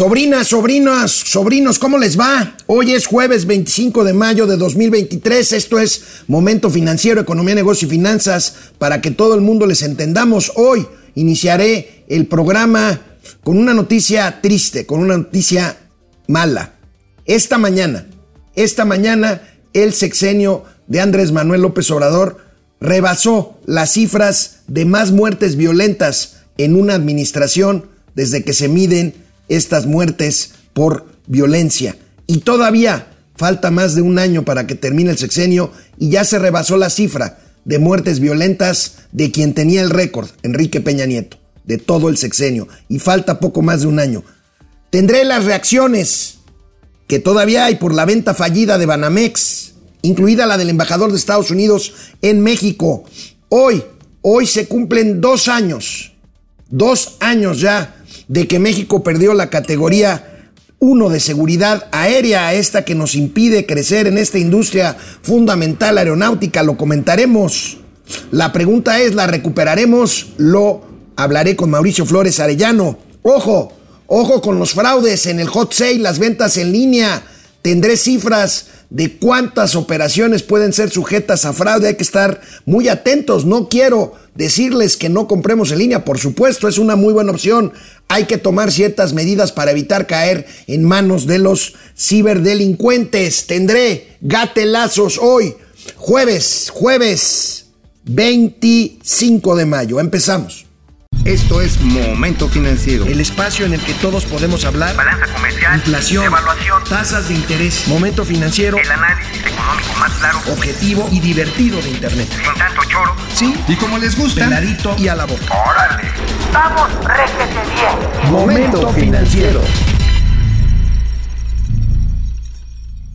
Sobrinas, sobrinas, sobrinos, ¿cómo les va? Hoy es jueves 25 de mayo de 2023. Esto es Momento Financiero, Economía, Negocio y Finanzas para que todo el mundo les entendamos. Hoy iniciaré el programa con una noticia triste, con una noticia mala. Esta mañana, esta mañana, el sexenio de Andrés Manuel López Obrador rebasó las cifras de más muertes violentas en una administración desde que se miden estas muertes por violencia. Y todavía falta más de un año para que termine el sexenio y ya se rebasó la cifra de muertes violentas de quien tenía el récord, Enrique Peña Nieto, de todo el sexenio. Y falta poco más de un año. Tendré las reacciones que todavía hay por la venta fallida de Banamex, incluida la del embajador de Estados Unidos en México. Hoy, hoy se cumplen dos años, dos años ya de que México perdió la categoría 1 de seguridad aérea, esta que nos impide crecer en esta industria fundamental aeronáutica, lo comentaremos. La pregunta es, ¿la recuperaremos? Lo hablaré con Mauricio Flores Arellano. Ojo, ojo con los fraudes en el hot sale, las ventas en línea. Tendré cifras de cuántas operaciones pueden ser sujetas a fraude. Hay que estar muy atentos. No quiero decirles que no compremos en línea. Por supuesto, es una muy buena opción. Hay que tomar ciertas medidas para evitar caer en manos de los ciberdelincuentes. Tendré gatelazos hoy, jueves, jueves 25 de mayo. Empezamos. Esto es Momento Financiero. El espacio en el que todos podemos hablar. Balanza comercial. Inflación. Evaluación. Tasas de interés. Momento Financiero. El análisis económico más claro. Objetivo y divertido de Internet. Sin tanto choro. Sí. Y como les gusta. Peladito y a la boca. ¡Órale! ¡Vamos, réjete bien! Momento Financiero.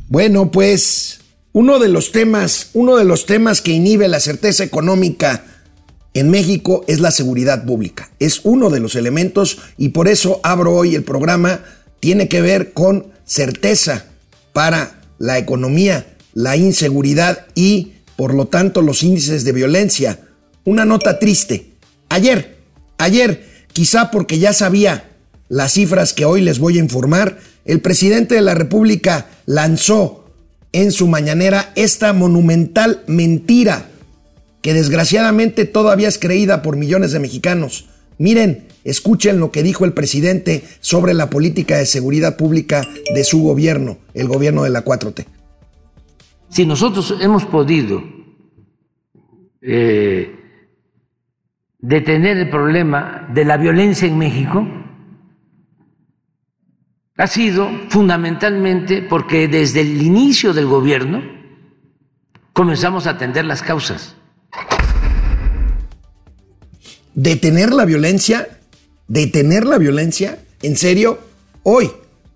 Bueno, pues uno de los temas, uno de los temas que inhibe la certeza económica en México es la seguridad pública. Es uno de los elementos y por eso abro hoy el programa. Tiene que ver con certeza para la economía, la inseguridad y, por lo tanto, los índices de violencia. Una nota triste. Ayer, ayer, quizá porque ya sabía las cifras que hoy les voy a informar, el presidente de la República lanzó en su mañanera esta monumental mentira que desgraciadamente todavía es creída por millones de mexicanos. Miren, escuchen lo que dijo el presidente sobre la política de seguridad pública de su gobierno, el gobierno de la 4T. Si nosotros hemos podido eh, detener el problema de la violencia en México, ha sido fundamentalmente porque desde el inicio del gobierno comenzamos a atender las causas detener la violencia, detener la violencia, en serio, hoy,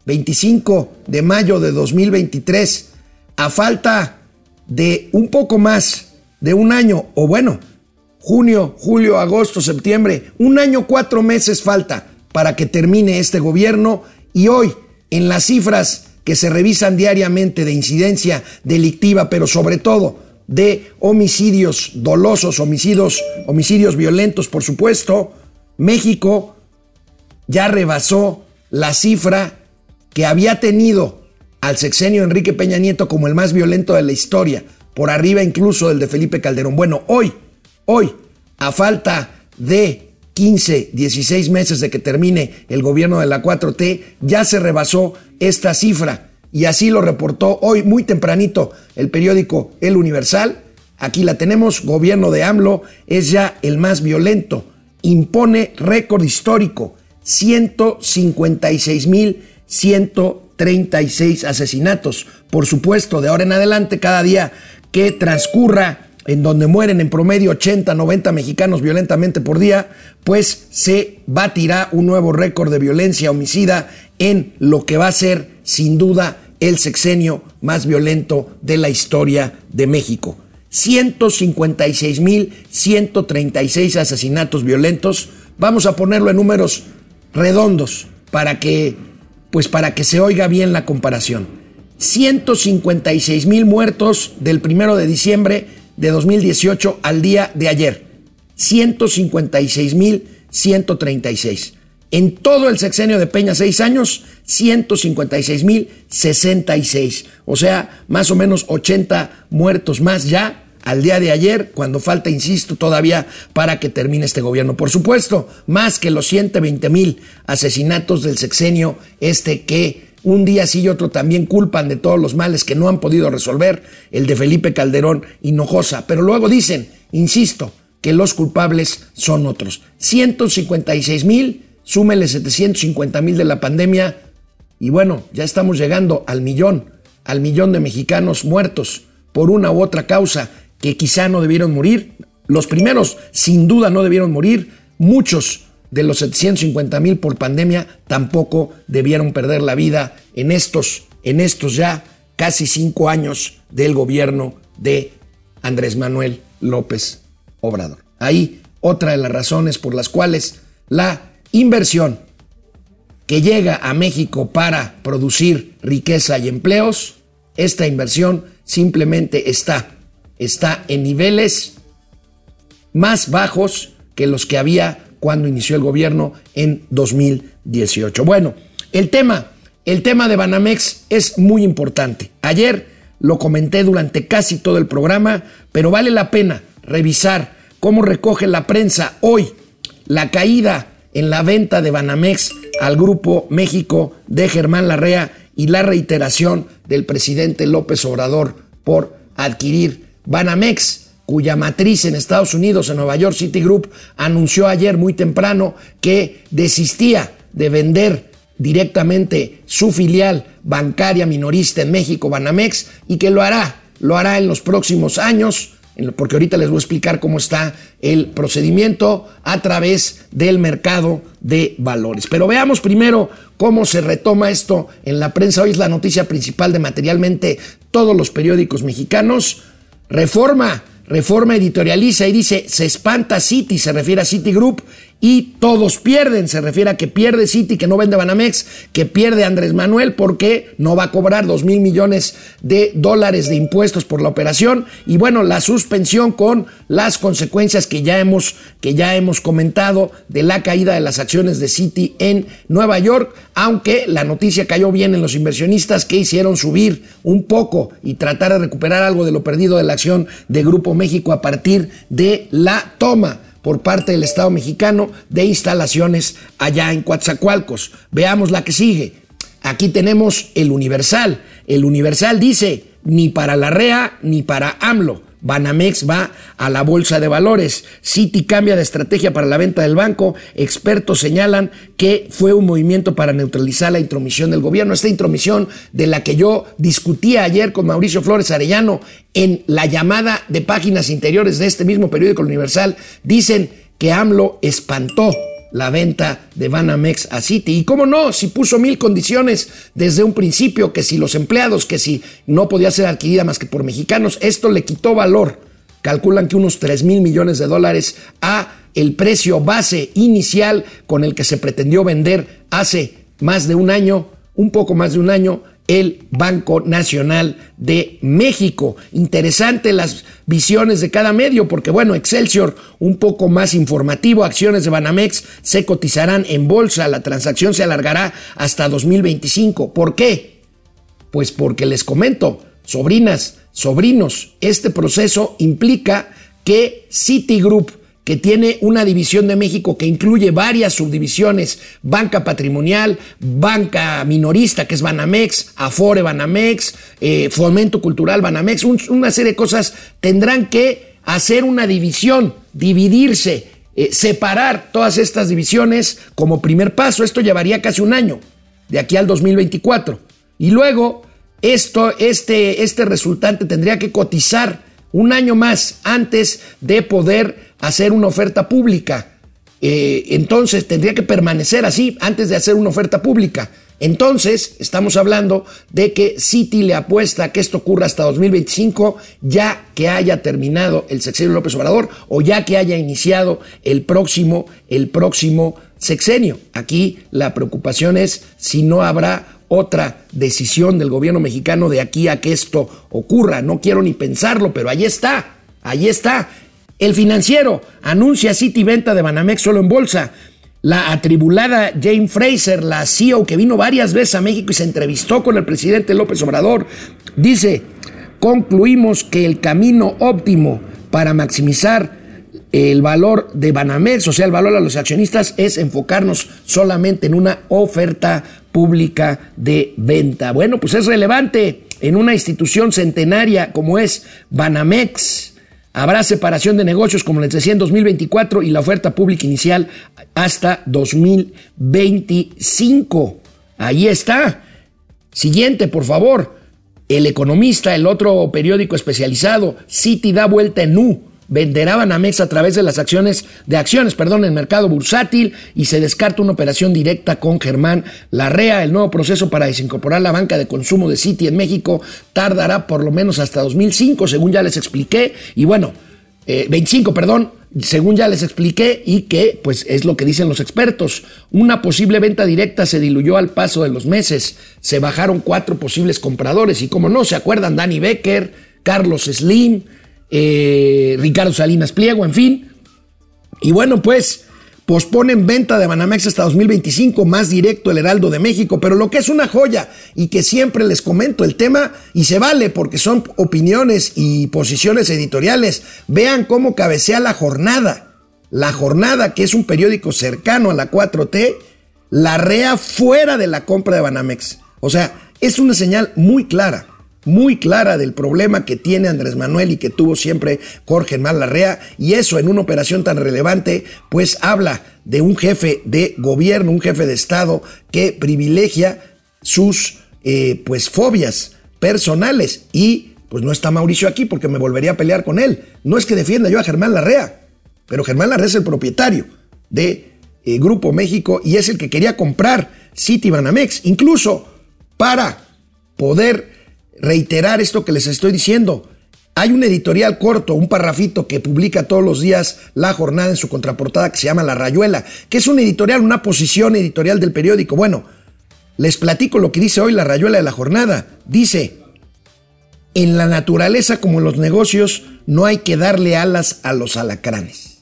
25 de mayo de 2023, a falta de un poco más de un año, o bueno, junio, julio, agosto, septiembre, un año, cuatro meses falta para que termine este gobierno y hoy, en las cifras que se revisan diariamente de incidencia delictiva, pero sobre todo de homicidios dolosos, homicidios, homicidios violentos, por supuesto, México ya rebasó la cifra que había tenido al sexenio Enrique Peña Nieto como el más violento de la historia, por arriba incluso del de Felipe Calderón. Bueno, hoy, hoy, a falta de 15, 16 meses de que termine el gobierno de la 4T, ya se rebasó esta cifra y así lo reportó hoy muy tempranito el periódico El Universal. Aquí la tenemos, gobierno de AMLO es ya el más violento, impone récord histórico, 156.136 asesinatos. Por supuesto, de ahora en adelante, cada día que transcurra en donde mueren en promedio 80, 90 mexicanos violentamente por día, pues se batirá un nuevo récord de violencia homicida en lo que va a ser sin duda el sexenio más violento de la historia de México. 156.136 asesinatos violentos. Vamos a ponerlo en números redondos para que pues para que se oiga bien la comparación. 156 mil muertos del primero de diciembre de 2018 al día de ayer. 156 mil 136. En todo el sexenio de Peña, seis años, 156.066. O sea, más o menos 80 muertos más ya al día de ayer, cuando falta, insisto, todavía para que termine este gobierno. Por supuesto, más que los 120 mil asesinatos del sexenio este que un día sí y otro también culpan de todos los males que no han podido resolver, el de Felipe Calderón Hinojosa. Pero luego dicen, insisto, que los culpables son otros. 156 mil, súmele 750 mil de la pandemia y bueno, ya estamos llegando al millón, al millón de mexicanos muertos por una u otra causa que quizá no debieron morir. Los primeros sin duda no debieron morir, muchos de los 750 mil por pandemia tampoco debieron perder la vida en estos, en estos ya casi cinco años del gobierno de Andrés Manuel López Obrador. Ahí otra de las razones por las cuales la inversión que llega a México para producir riqueza y empleos, esta inversión simplemente está, está en niveles más bajos que los que había cuando inició el gobierno en 2018. Bueno, el tema, el tema de Banamex es muy importante. Ayer lo comenté durante casi todo el programa, pero vale la pena revisar cómo recoge la prensa hoy la caída en la venta de Banamex al Grupo México de Germán Larrea y la reiteración del presidente López Obrador por adquirir Banamex, cuya matriz en Estados Unidos, en Nueva York City Group, anunció ayer muy temprano que desistía de vender directamente su filial bancaria minorista en México, Banamex, y que lo hará, lo hará en los próximos años porque ahorita les voy a explicar cómo está el procedimiento a través del mercado de valores. Pero veamos primero cómo se retoma esto en la prensa. Hoy es la noticia principal de materialmente todos los periódicos mexicanos. Reforma, reforma editorializa y dice, se espanta City, se refiere a Citigroup y todos pierden. Se refiere a que pierde City, que no vende Banamex, que pierde Andrés Manuel porque no va a cobrar 2 mil millones de dólares de impuestos por la operación. Y bueno, la suspensión con las consecuencias que ya hemos, que ya hemos comentado de la caída de las acciones de City en Nueva York, aunque la noticia cayó bien en los inversionistas que hicieron subir un poco y tratar de recuperar algo de lo perdido de la acción de Grupo México a partir de la toma por parte del Estado mexicano de instalaciones allá en Coatzacoalcos. Veamos la que sigue. Aquí tenemos el Universal. El Universal dice, ni para la REA ni para AMLO. Banamex va a la bolsa de valores. Citi cambia de estrategia para la venta del banco. Expertos señalan que fue un movimiento para neutralizar la intromisión del gobierno. Esta intromisión de la que yo discutía ayer con Mauricio Flores Arellano en la llamada de páginas interiores de este mismo periódico Universal, dicen que AMLO espantó la venta de Banamex a Citi. Y cómo no, si puso mil condiciones desde un principio, que si los empleados, que si no podía ser adquirida más que por mexicanos, esto le quitó valor. Calculan que unos 3 mil millones de dólares a el precio base inicial con el que se pretendió vender hace más de un año, un poco más de un año, el Banco Nacional de México. Interesante las visiones de cada medio, porque bueno, Excelsior un poco más informativo, acciones de Banamex se cotizarán en bolsa, la transacción se alargará hasta 2025. ¿Por qué? Pues porque les comento, sobrinas, sobrinos, este proceso implica que Citigroup que tiene una división de México que incluye varias subdivisiones, banca patrimonial, banca minorista, que es Banamex, Afore Banamex, eh, Fomento Cultural Banamex, una serie de cosas, tendrán que hacer una división, dividirse, eh, separar todas estas divisiones como primer paso. Esto llevaría casi un año, de aquí al 2024. Y luego, esto, este, este resultante tendría que cotizar un año más antes de poder hacer una oferta pública. Eh, entonces tendría que permanecer así antes de hacer una oferta pública. Entonces, estamos hablando de que Citi le apuesta a que esto ocurra hasta 2025, ya que haya terminado el sexenio López Obrador o ya que haya iniciado el próximo, el próximo sexenio. Aquí la preocupación es si no habrá otra decisión del gobierno mexicano de aquí a que esto ocurra. No quiero ni pensarlo, pero ahí está, ahí está. El financiero anuncia City venta de Banamex solo en bolsa. La atribulada Jane Fraser, la CEO que vino varias veces a México y se entrevistó con el presidente López Obrador, dice, concluimos que el camino óptimo para maximizar el valor de Banamex, o sea, el valor a los accionistas, es enfocarnos solamente en una oferta pública de venta. Bueno, pues es relevante en una institución centenaria como es Banamex. Habrá separación de negocios, como les decía, en 2024 y la oferta pública inicial hasta 2025. Ahí está. Siguiente, por favor. El Economista, el otro periódico especializado, City da vuelta en U venderá Banamex a través de las acciones de acciones, perdón, en mercado bursátil y se descarta una operación directa con Germán Larrea. El nuevo proceso para desincorporar la banca de consumo de Citi en México tardará por lo menos hasta 2005, según ya les expliqué. Y bueno, 25, eh, perdón, según ya les expliqué y que pues es lo que dicen los expertos. Una posible venta directa se diluyó al paso de los meses. Se bajaron cuatro posibles compradores y como no se acuerdan, Danny Becker, Carlos Slim, eh, Ricardo Salinas Pliego, en fin. Y bueno, pues posponen venta de Banamex hasta 2025, más directo el Heraldo de México, pero lo que es una joya y que siempre les comento el tema y se vale porque son opiniones y posiciones editoriales. Vean cómo cabecea la jornada. La jornada, que es un periódico cercano a la 4T, la rea fuera de la compra de Banamex. O sea, es una señal muy clara muy clara del problema que tiene Andrés Manuel y que tuvo siempre Jorge Larrea y eso en una operación tan relevante pues habla de un jefe de gobierno, un jefe de Estado que privilegia sus eh, pues fobias personales y pues no está Mauricio aquí porque me volvería a pelear con él. No es que defienda yo a Germán Larrea, pero Germán Larrea es el propietario de eh, Grupo México y es el que quería comprar City Banamex, incluso para poder reiterar esto que les estoy diciendo. Hay un editorial corto, un parrafito que publica todos los días la jornada en su contraportada que se llama La Rayuela, que es un editorial, una posición editorial del periódico. Bueno, les platico lo que dice hoy La Rayuela de la jornada. Dice, en la naturaleza como en los negocios no hay que darle alas a los alacranes.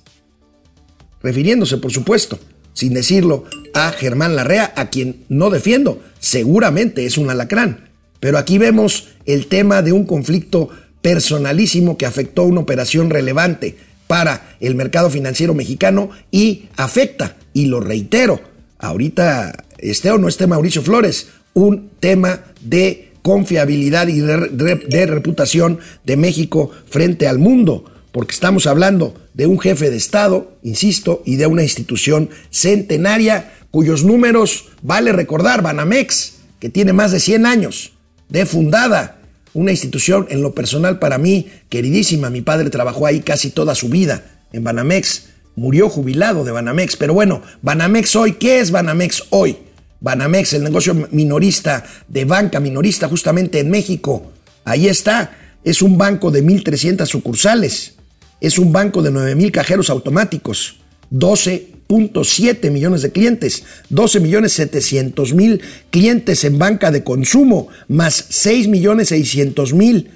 Refiriéndose, por supuesto, sin decirlo, a Germán Larrea, a quien no defiendo, seguramente es un alacrán. Pero aquí vemos el tema de un conflicto personalísimo que afectó una operación relevante para el mercado financiero mexicano y afecta, y lo reitero, ahorita esté o no esté Mauricio Flores, un tema de confiabilidad y de, reputación de México frente al mundo, porque estamos hablando de un jefe de Estado, insisto, y de una institución centenaria cuyos números, vale recordar, Banamex, que tiene más de 100 años, de fundada, una institución en lo personal para mí queridísima. Mi padre trabajó ahí casi toda su vida en Banamex, murió jubilado de Banamex, pero bueno, Banamex hoy, ¿qué es Banamex hoy? Banamex, el negocio minorista de banca minorista justamente en México. Ahí está, es un banco de 1.300 sucursales, es un banco de 9.000 cajeros automáticos, 12 7 millones de clientes, 12 millones 700 mil clientes en banca de consumo, más 6 millones 600 mil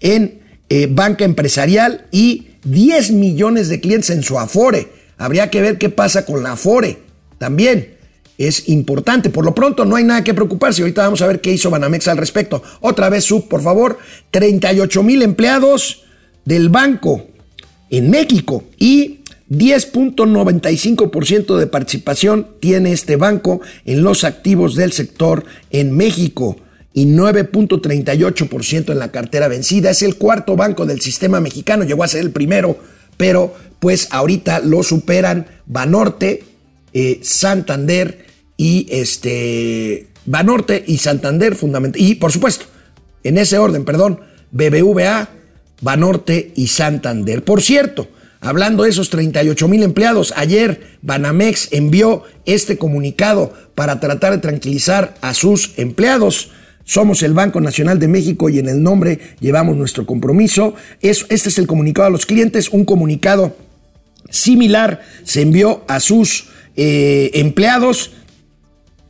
en eh, banca empresarial y 10 millones de clientes en su Afore. Habría que ver qué pasa con la Afore también. Es importante. Por lo pronto no hay nada que preocuparse. Ahorita vamos a ver qué hizo Banamex al respecto. Otra vez, sub, por favor. 38 mil empleados del banco en México y 10.95% de participación tiene este banco en los activos del sector en México y 9.38% en la cartera vencida. Es el cuarto banco del sistema mexicano, llegó a ser el primero, pero pues ahorita lo superan Banorte, eh, Santander y este Banorte y Santander fundamental y por supuesto, en ese orden, perdón, BBVA, Banorte y Santander. Por cierto, Hablando de esos 38 mil empleados, ayer Banamex envió este comunicado para tratar de tranquilizar a sus empleados. Somos el Banco Nacional de México y en el nombre llevamos nuestro compromiso. este es el comunicado a los clientes. Un comunicado similar se envió a sus eh, empleados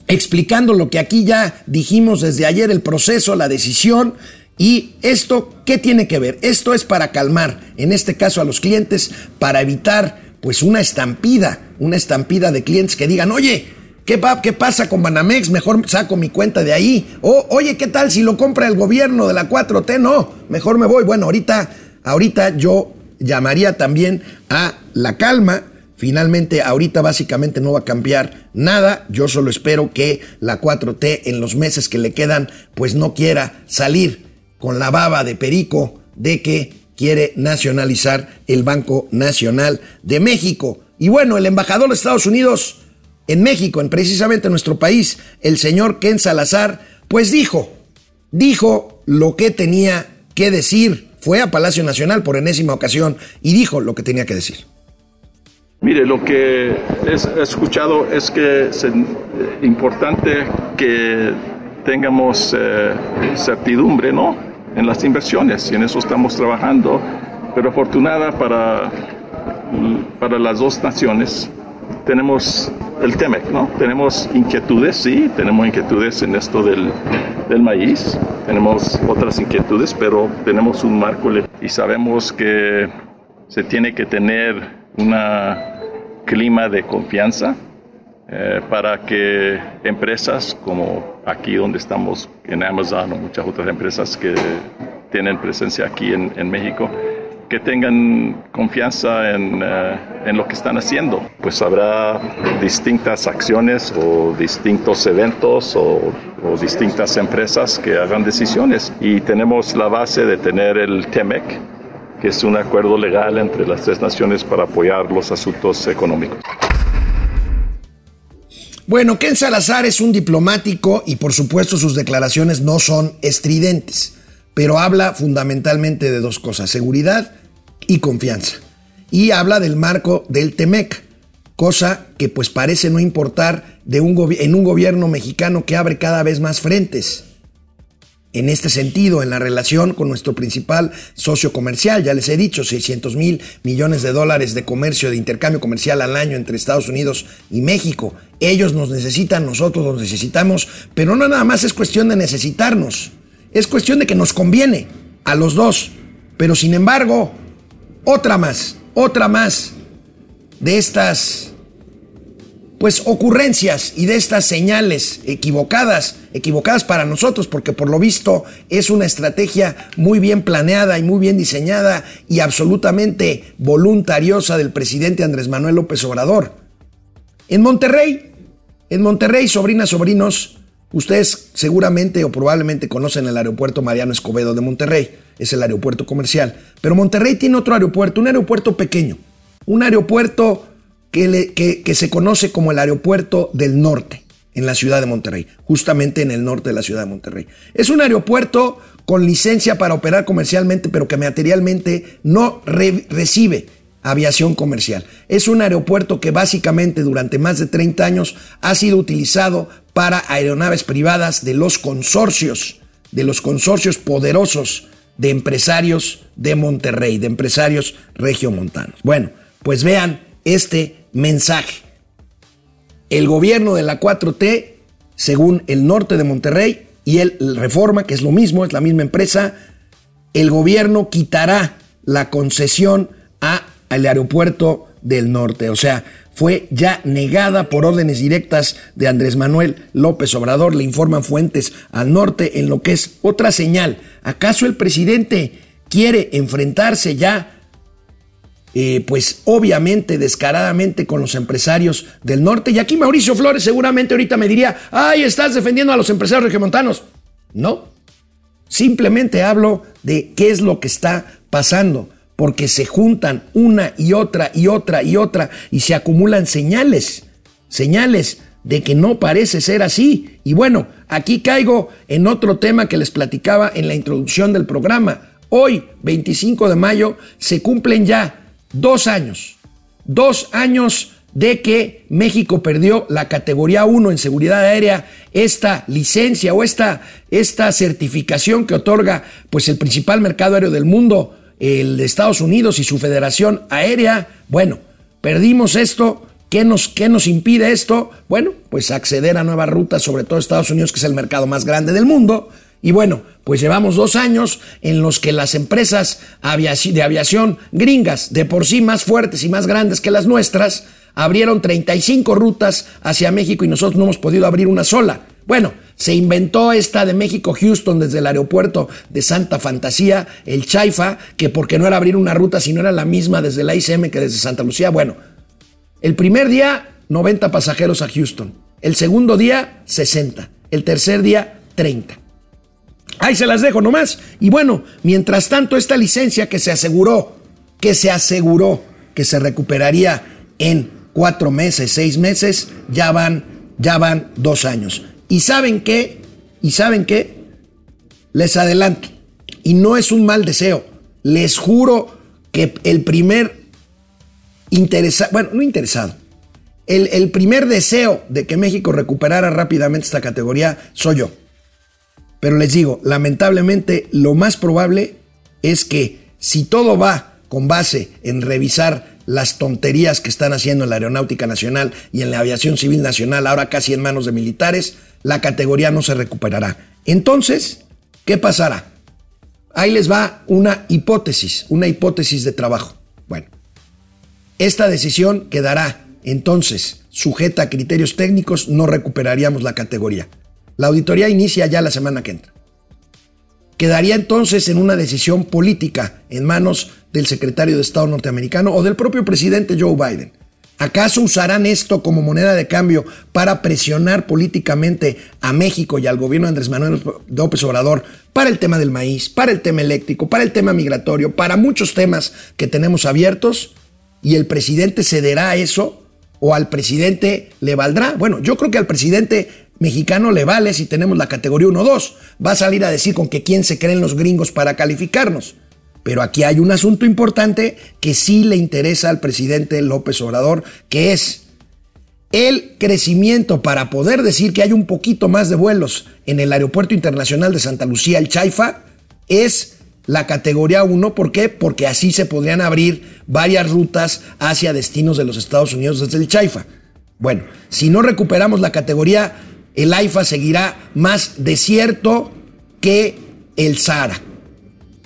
explicando lo que aquí ya dijimos desde ayer, el proceso, la decisión ¿Y esto qué tiene que ver? Esto es para calmar, en este caso a los clientes, para evitar pues una estampida, una estampida de clientes que digan, oye, ¿qué, ¿qué pasa con Banamex? Mejor saco mi cuenta de ahí. O, oye, ¿qué tal si lo compra el gobierno de la 4T? No, mejor me voy. Bueno, ahorita, ahorita yo llamaría también a la calma. Finalmente, ahorita básicamente no va a cambiar nada. Yo solo espero que la 4T en los meses que le quedan, pues no quiera salir con la baba de perico de que quiere nacionalizar el Banco Nacional de México. Y bueno, el embajador de Estados Unidos en México, en precisamente nuestro país, el señor Ken Salazar, pues dijo, dijo lo que tenía que decir. Fue a Palacio Nacional por enésima ocasión y dijo lo que tenía que decir. Mire, lo que he escuchado es que es importante que tengamos eh, certidumbre, ¿no? En las inversiones y en eso estamos trabajando. Pero afortunada para, para las dos naciones, tenemos el TEMEC, ¿no? Tenemos inquietudes, sí, tenemos inquietudes en esto del, del maíz, tenemos otras inquietudes, pero tenemos un marco y sabemos que se tiene que tener un clima de confianza eh, para que empresas como aquí donde estamos en Amazon o muchas otras empresas que tienen presencia aquí en, México, que tengan confianza en, eh, en, lo que están haciendo. Pues habrá distintas acciones o distintos eventos o, o, distintas empresas que hagan decisiones. Y tenemos la base de tener el TEMEC, que es un acuerdo legal entre las tres naciones para apoyar los asuntos económicos. Bueno, Ken Salazar es un diplomático y por supuesto sus declaraciones no son estridentes, pero habla fundamentalmente de dos cosas, seguridad y confianza. Y habla del marco del TEMEC, cosa que pues parece no importar de un en un gobierno mexicano que abre cada vez más frentes en este sentido, en la relación con nuestro principal socio comercial, ya les he dicho, 600 mil millones de dólares de comercio, de intercambio comercial al año entre Estados Unidos y México. Ellos nos necesitan, nosotros los necesitamos, pero no nada más es cuestión de necesitarnos, es cuestión de que nos conviene a los dos. Pero sin embargo, otra más, otra más de estas pues ocurrencias y de estas señales equivocadas, equivocadas para nosotros, porque por lo visto es una estrategia muy bien planeada y muy bien diseñada y absolutamente voluntariosa del presidente Andrés Manuel López Obrador. En Monterrey, en Monterrey, sobrinas, sobrinos, ustedes seguramente o probablemente conocen el aeropuerto Mariano Escobedo de Monterrey, es el aeropuerto comercial, pero Monterrey tiene otro aeropuerto, un aeropuerto pequeño, un aeropuerto que, se conoce como el Aeropuerto del Norte en la ciudad de Monterrey, justamente en el norte de la ciudad de Monterrey. Es un aeropuerto con licencia para operar comercialmente, pero que materialmente no recibe aviación comercial. Es un aeropuerto que básicamente durante más de 30 años ha sido utilizado para aeronaves privadas de los consorcios, de los consorcios poderosos de empresarios de Monterrey, de empresarios regiomontanos. Bueno, pues vean este mensaje. El gobierno de la 4T, según el norte de Monterrey y el Reforma, que es lo mismo, es la misma empresa, el gobierno quitará la concesión a, al aeropuerto del norte. O sea, fue ya negada por órdenes directas de Andrés Manuel López Obrador, le informan fuentes al norte en lo que es otra señal. ¿Acaso el presidente quiere enfrentarse ya eh, pues obviamente descaradamente con los empresarios del norte. Y aquí Mauricio Flores seguramente ahorita me diría, ay, estás defendiendo a los empresarios regiomontanos. No, simplemente hablo de qué es lo que está pasando, porque se juntan una y otra y otra y otra y se acumulan señales, señales de que no parece ser así. Y bueno, aquí caigo en otro tema que les platicaba en la introducción del programa. Hoy, 25 de mayo, se cumplen ya dos años, dos años de que México perdió la categoría 1 en seguridad aérea, esta licencia o esta, esta certificación que otorga pues el principal mercado aéreo del mundo, el de Estados Unidos y su Federación Aérea. Bueno, perdimos esto. ¿Qué nos, ¿Qué nos impide esto? Bueno, pues acceder a nuevas rutas, sobre todo Estados Unidos, que es el mercado más grande del mundo. Y bueno, pues llevamos dos años en los que las empresas de aviación gringas, de por sí más fuertes y más grandes que las nuestras, abrieron 35 rutas hacia México y nosotros no hemos podido abrir una sola. Bueno, se inventó esta de México-Houston desde el aeropuerto de Santa Fantasía, el Chaifa, que porque no era abrir una ruta, sino era la misma desde la ICM que desde Santa Lucía. Bueno, el primer día, 90 pasajeros a Houston. El segundo día, 60. El tercer día, 30. Ahí se las dejo nomás. Y bueno, mientras tanto, esta licencia que se aseguró, que se aseguró que se recuperaría en cuatro meses, seis meses, ya van, ya van dos años. ¿Y saben qué? ¿Y saben qué? Les adelanto. Y no es un mal deseo. Les juro que el primer interesado, bueno, no interesado, el, el primer deseo de que México recuperara rápidamente esta categoría soy yo. Pero les digo, lamentablemente lo más probable es que si todo va con base en revisar las tonterías que están haciendo en la Aeronáutica Nacional y en la Aviación Civil Nacional, ahora casi en manos de militares, la categoría no se recuperará. Entonces, ¿qué pasará? Ahí les va una hipótesis, una hipótesis de trabajo. Bueno, esta decisión quedará entonces sujeta a criterios técnicos, no recuperaríamos la categoría. La auditoría inicia ya la semana que entra. Quedaría entonces en una decisión política en manos del secretario de Estado norteamericano o del propio presidente Joe Biden. ¿Acaso usarán esto como moneda de cambio para presionar políticamente a México y al gobierno de Andrés Manuel López Obrador para el tema del maíz, para el tema eléctrico, para el tema migratorio, para muchos temas que tenemos abiertos? ¿Y el presidente cederá a eso? ¿O al presidente le valdrá? Bueno, yo creo que al presidente mexicano le vale si tenemos la categoría 1-2. Va a salir a decir con que quién se creen los gringos para calificarnos. Pero aquí hay un asunto importante que sí le interesa al presidente López Obrador, que es el crecimiento para poder decir que hay un poquito más de vuelos en el Aeropuerto Internacional de Santa Lucía, el Chaifa, es la categoría 1. ¿Por qué? Porque así se podrían abrir varias rutas hacia destinos de los Estados Unidos desde el Chaifa. Bueno, si no recuperamos la categoría el AIFA seguirá más desierto que el Sahara.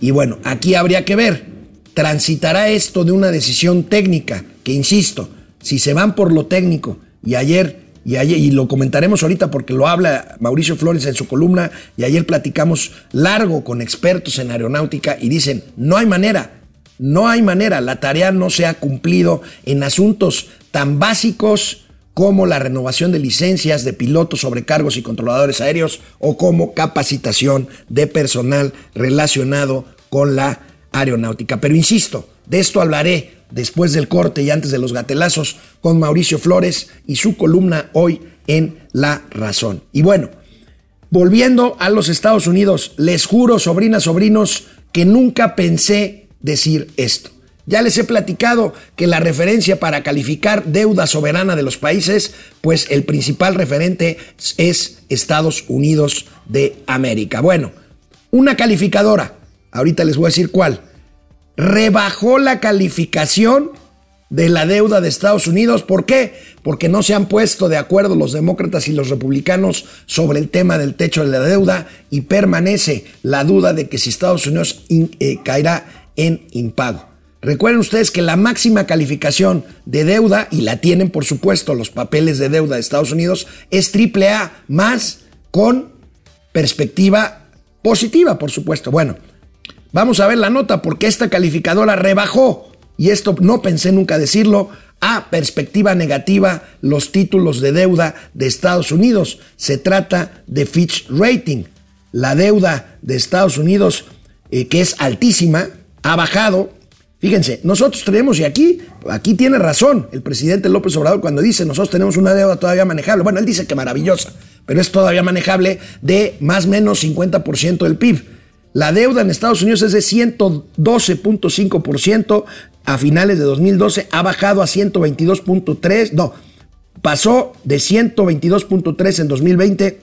Y bueno, aquí habría que ver, transitará esto de una decisión técnica, que insisto, si se van por lo técnico, y ayer, y ayer, y lo comentaremos ahorita porque lo habla Mauricio Flores en su columna, y ayer platicamos largo con expertos en aeronáutica y dicen, no hay manera, no hay manera, la tarea no se ha cumplido en asuntos tan básicos como la renovación de licencias de pilotos, sobrecargos y controladores aéreos o como capacitación de personal relacionado con la aeronáutica. Pero insisto, de esto hablaré después del corte y antes de los gatelazos con Mauricio Flores y su columna hoy en La Razón. Y bueno, volviendo a los Estados Unidos, les juro, sobrinas, sobrinos, que nunca pensé decir esto. Ya les he platicado que la referencia para calificar deuda soberana de los países, pues el principal referente es Estados Unidos de América. Bueno, una calificadora, ahorita les voy a decir cuál, rebajó la calificación de la deuda de Estados Unidos. ¿Por qué? Porque no se han puesto de acuerdo los demócratas y los republicanos sobre el tema del techo de la deuda y permanece la duda de que si Estados Unidos eh, caerá en impago. Recuerden ustedes que la máxima calificación de deuda, y la tienen por supuesto los papeles de deuda de Estados Unidos, es AAA más con perspectiva positiva, por supuesto. Bueno, vamos a ver la nota porque esta calificadora rebajó, y esto no pensé nunca decirlo, a perspectiva negativa los títulos de deuda de Estados Unidos. Se trata de Fitch Rating. La deuda de Estados Unidos, eh, que es altísima, ha bajado Fíjense, nosotros tenemos, y aquí, aquí tiene razón el presidente López Obrador cuando dice, nosotros tenemos una deuda todavía manejable. Bueno, él dice que maravillosa, pero es todavía manejable de más o menos 50% del PIB. La deuda en Estados Unidos es de 112.5% a finales de 2012, ha bajado a 122.3, no, pasó de 122.3 en 2020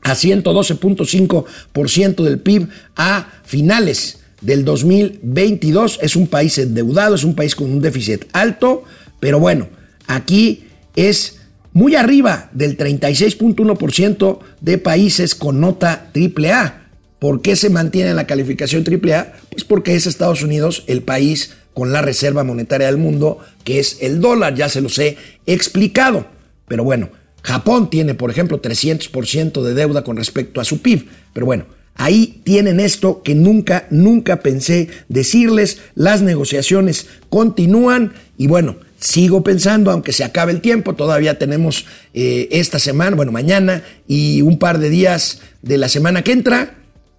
a 112.5% del PIB a finales del 2022. Es un país endeudado, es un país con un déficit alto, pero bueno, aquí es muy arriba del 36.1% de países con nota AAA. ¿Por qué se mantiene la calificación AAA? Pues porque es Estados Unidos el país con la reserva monetaria del mundo, que es el dólar, ya se los he explicado. Pero bueno, Japón tiene, por ejemplo, 300% de deuda con respecto a su PIB. Pero bueno, ahí tienen esto que nunca, nunca pensé decirles. Las negociaciones continúan y bueno, sigo pensando, aunque se acabe el tiempo, todavía tenemos eh, esta semana, bueno, mañana y un par de días de la semana que entra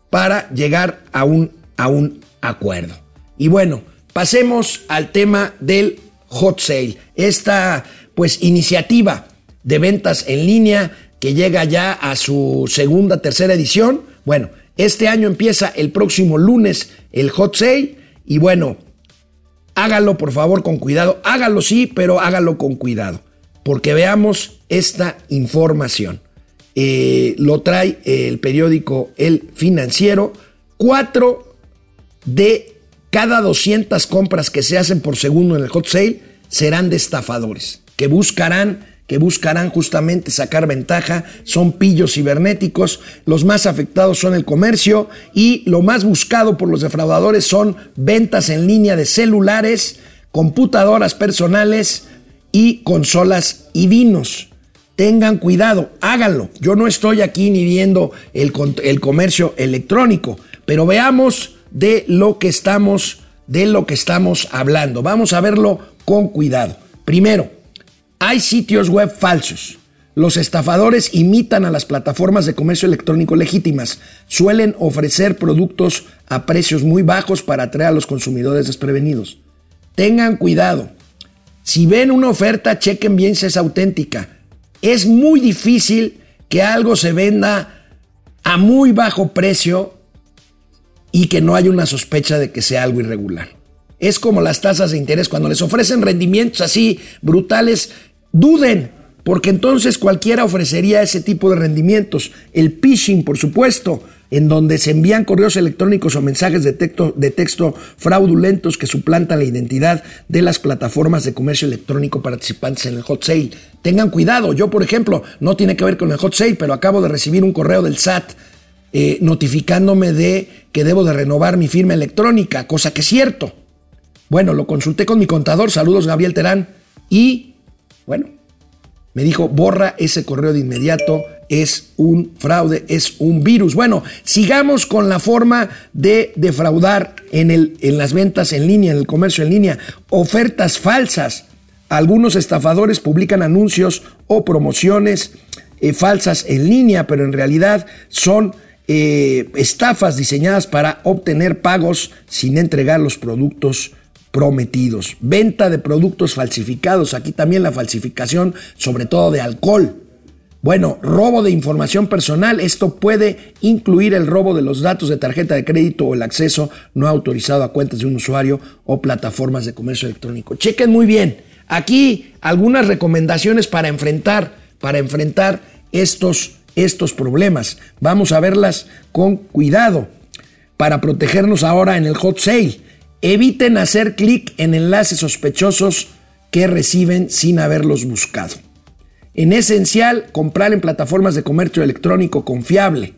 para llegar a un, a un acuerdo. Y bueno, pasemos al tema del hot sale, esta pues iniciativa de ventas en línea que llega ya a su segunda, tercera edición. Bueno, este año empieza el próximo lunes el hot sale y bueno, hágalo por favor con cuidado, hágalo sí, pero hágalo con cuidado, porque veamos esta información. Eh, lo trae el periódico El Financiero. Cuatro de cada 200 compras que se hacen por segundo en el hot sale serán de estafadores, que buscarán que buscarán justamente sacar ventaja, son pillos cibernéticos, los más afectados son el comercio y lo más buscado por los defraudadores son ventas en línea de celulares, computadoras personales y consolas y vinos tengan cuidado, háganlo. Yo no estoy aquí ni viendo el, el, comercio electrónico, pero veamos de lo que estamos de lo que estamos hablando. Vamos a verlo con cuidado. Primero, hay sitios web falsos. Los estafadores imitan a las plataformas de comercio electrónico legítimas. Suelen ofrecer productos a precios muy bajos para atraer a los consumidores desprevenidos. Tengan cuidado. Si ven una oferta, chequen bien si es auténtica es muy difícil que algo se venda a muy bajo precio y que no haya una sospecha de que sea algo irregular. Es como las tasas de interés, cuando les ofrecen rendimientos así brutales, duden, porque entonces cualquiera ofrecería ese tipo de rendimientos. El phishing, por supuesto, en donde se envían correos electrónicos o mensajes de texto, de texto fraudulentos que suplantan la identidad de las plataformas de comercio electrónico participantes en el hot sale. Tengan cuidado, yo por ejemplo, no tiene que ver con el hot sale, pero acabo de recibir un correo del SAT eh, notificándome de que debo de renovar mi firma electrónica, cosa que es cierto. Bueno, lo consulté con mi contador, saludos Gabriel Terán, y bueno, me dijo, borra ese correo de inmediato, es un fraude, es un virus. Bueno, sigamos con la forma de defraudar en, el, en las ventas en línea, en el comercio en línea, ofertas falsas. Algunos estafadores publican anuncios o promociones eh, falsas en línea, pero en realidad son eh, estafas diseñadas para obtener pagos sin entregar los productos prometidos. Venta de productos falsificados. Aquí también la falsificación, sobre todo de alcohol. Bueno, robo de información personal. Esto puede incluir el robo de los datos de tarjeta de crédito o el acceso no autorizado a cuentas de un usuario o plataformas de comercio electrónico. Chequen muy bien. Aquí algunas recomendaciones para enfrentar, para enfrentar estos, estos problemas. Vamos a verlas con cuidado para protegernos ahora en el hot sale. Eviten hacer clic en enlaces sospechosos que reciben sin haberlos buscado. En esencial, comprar en plataformas de comercio electrónico confiable.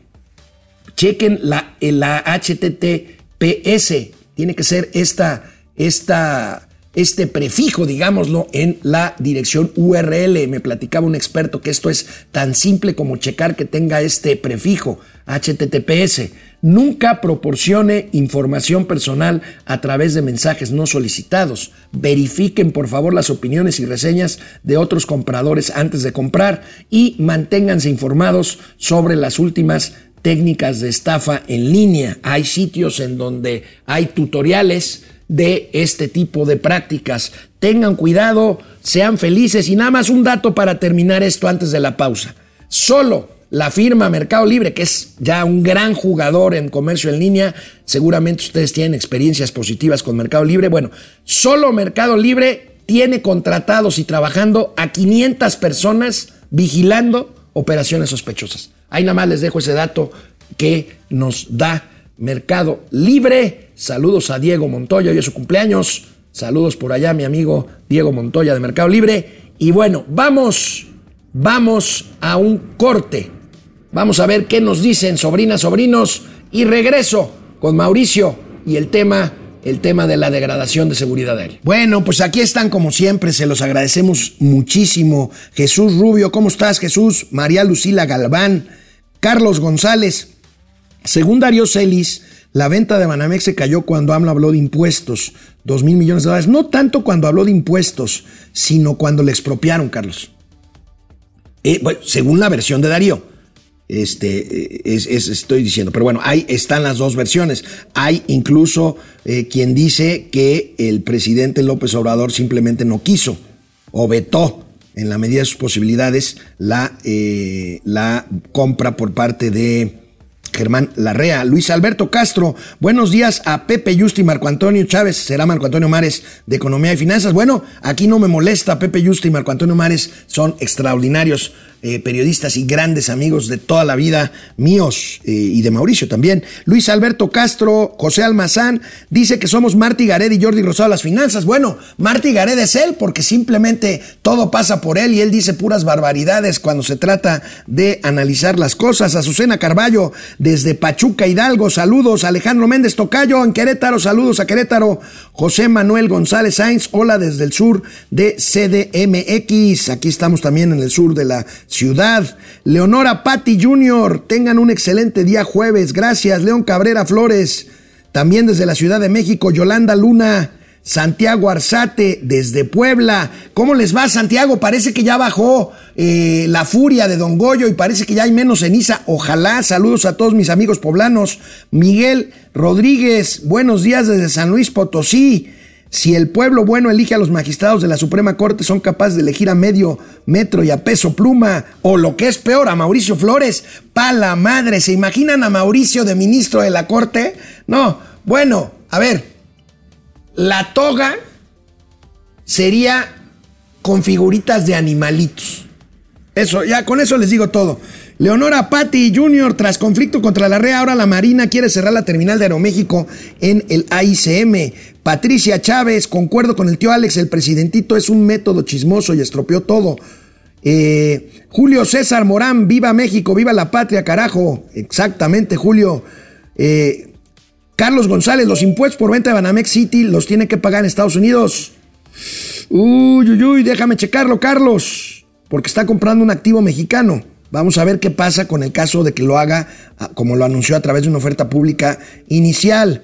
Chequen la, la HTTPS. Tiene que ser esta, esta este prefijo, digámoslo, en la dirección URL. Me platicaba un experto que esto es tan simple como checar que tenga este prefijo HTTPS. Nunca proporcione información personal a través de mensajes no solicitados. Verifiquen por favor las opiniones y reseñas de otros compradores antes de comprar y manténganse informados sobre las últimas técnicas de estafa en línea. Hay sitios en donde hay tutoriales de este tipo de prácticas. Tengan cuidado, sean felices y nada más un dato para terminar esto antes de la pausa. Solo la firma Mercado Libre, que es ya un gran jugador en comercio en línea, seguramente ustedes tienen experiencias positivas con Mercado Libre. Bueno, solo Mercado Libre tiene contratados y trabajando a 500 personas vigilando operaciones sospechosas. Ahí nada más les dejo ese dato que nos da Mercado Libre. Saludos a Diego Montoya, hoy es su cumpleaños. Saludos por allá, mi amigo Diego Montoya de Mercado Libre. Y bueno, vamos, vamos a un corte. Vamos a ver qué nos dicen sobrinas, sobrinos Y regreso con Mauricio y el tema el tema de la degradación de seguridad aérea. Bueno, pues aquí están como siempre, se los agradecemos muchísimo. Jesús Rubio, ¿cómo estás Jesús? María Lucila Galván, Carlos González. Según Darío Celis, la venta de Banamex se cayó cuando AMLO habló de impuestos, dos mil millones de dólares. No tanto cuando habló de impuestos, sino cuando le expropiaron, Carlos. Eh, bueno, según la versión de Darío. Este, es, estoy diciendo, pero bueno, ahí están las dos versiones. Hay incluso eh, quien dice que el presidente López Obrador simplemente no quiso o vetó en la medida de sus posibilidades la, eh, la compra por parte de Germán Larrea, Luis Alberto Castro, buenos días a Pepe Justi Marco Antonio Chávez, será Marco Antonio Mares de Economía y Finanzas. Bueno, aquí no me molesta, Pepe Justi y Marco Antonio Mares son extraordinarios eh, periodistas y grandes amigos de toda la vida, míos eh, y de Mauricio también. Luis Alberto Castro, José Almazán, dice que somos Marty Gared y Jordi Rosado las finanzas. Bueno, Marty Gared es él porque simplemente todo pasa por él y él dice puras barbaridades cuando se trata de analizar las cosas. Azucena Carballo, desde Pachuca Hidalgo, saludos. Alejandro Méndez Tocayo, en Querétaro, saludos a Querétaro. José Manuel González Sainz, hola desde el sur de CDMX. Aquí estamos también en el sur de la ciudad. Leonora Patti Jr., tengan un excelente día jueves. Gracias, León Cabrera Flores. También desde la Ciudad de México, Yolanda Luna. Santiago Arzate desde Puebla. ¿Cómo les va, Santiago? Parece que ya bajó eh, la furia de Don Goyo y parece que ya hay menos ceniza. Ojalá. Saludos a todos mis amigos poblanos. Miguel Rodríguez, buenos días desde San Luis Potosí. Si el pueblo bueno elige a los magistrados de la Suprema Corte, son capaces de elegir a medio metro y a peso pluma, o lo que es peor, a Mauricio Flores. Pa la madre, ¿se imaginan a Mauricio de ministro de la Corte? No, bueno, a ver, la toga sería con figuritas de animalitos. Eso, ya con eso les digo todo. Leonora Patti Jr., tras conflicto contra la REA, ahora la Marina quiere cerrar la terminal de Aeroméxico en el AICM. Patricia Chávez, concuerdo con el tío Alex, el presidentito es un método chismoso y estropeó todo. Eh, Julio César Morán, viva México, viva la patria, carajo. Exactamente, Julio. Eh, Carlos González, los impuestos por venta de Banamex City los tiene que pagar en Estados Unidos. Uy, uy, uy, déjame checarlo, Carlos, porque está comprando un activo mexicano. Vamos a ver qué pasa con el caso de que lo haga ah, como lo anunció a través de una oferta pública inicial.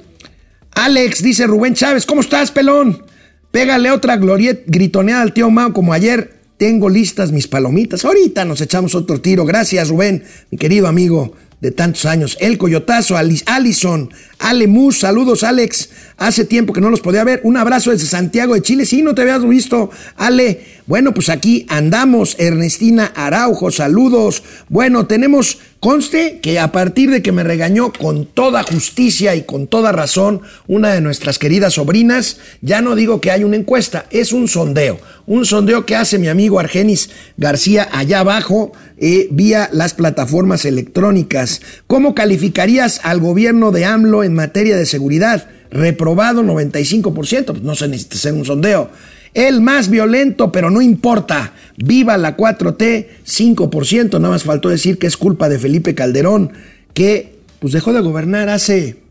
Alex, dice Rubén Chávez, ¿cómo estás, pelón? Pégale otra glorieta gritoneada al tío Mao como ayer. Tengo listas mis palomitas. Ahorita nos echamos otro tiro. Gracias, Rubén, mi querido amigo de tantos años. El Coyotazo, Alison, Ale Mus, saludos Alex. Hace tiempo que no los podía ver. Un abrazo desde Santiago de Chile. Sí, no te habías visto, Ale. Bueno, pues aquí andamos. Ernestina Araujo, saludos. Bueno, tenemos Conste que a partir de que me regañó con toda justicia y con toda razón una de nuestras queridas sobrinas, ya no digo que hay una encuesta, es un sondeo. Un sondeo que hace mi amigo Argenis García allá abajo eh, vía las plataformas electrónicas. ¿Cómo calificarías al gobierno de AMLO en materia de seguridad? Reprobado 95%, pues no se necesita hacer un sondeo. El más violento, pero no importa. Viva la 4T, 5%. Nada más faltó decir que es culpa de Felipe Calderón, que pues dejó de gobernar hace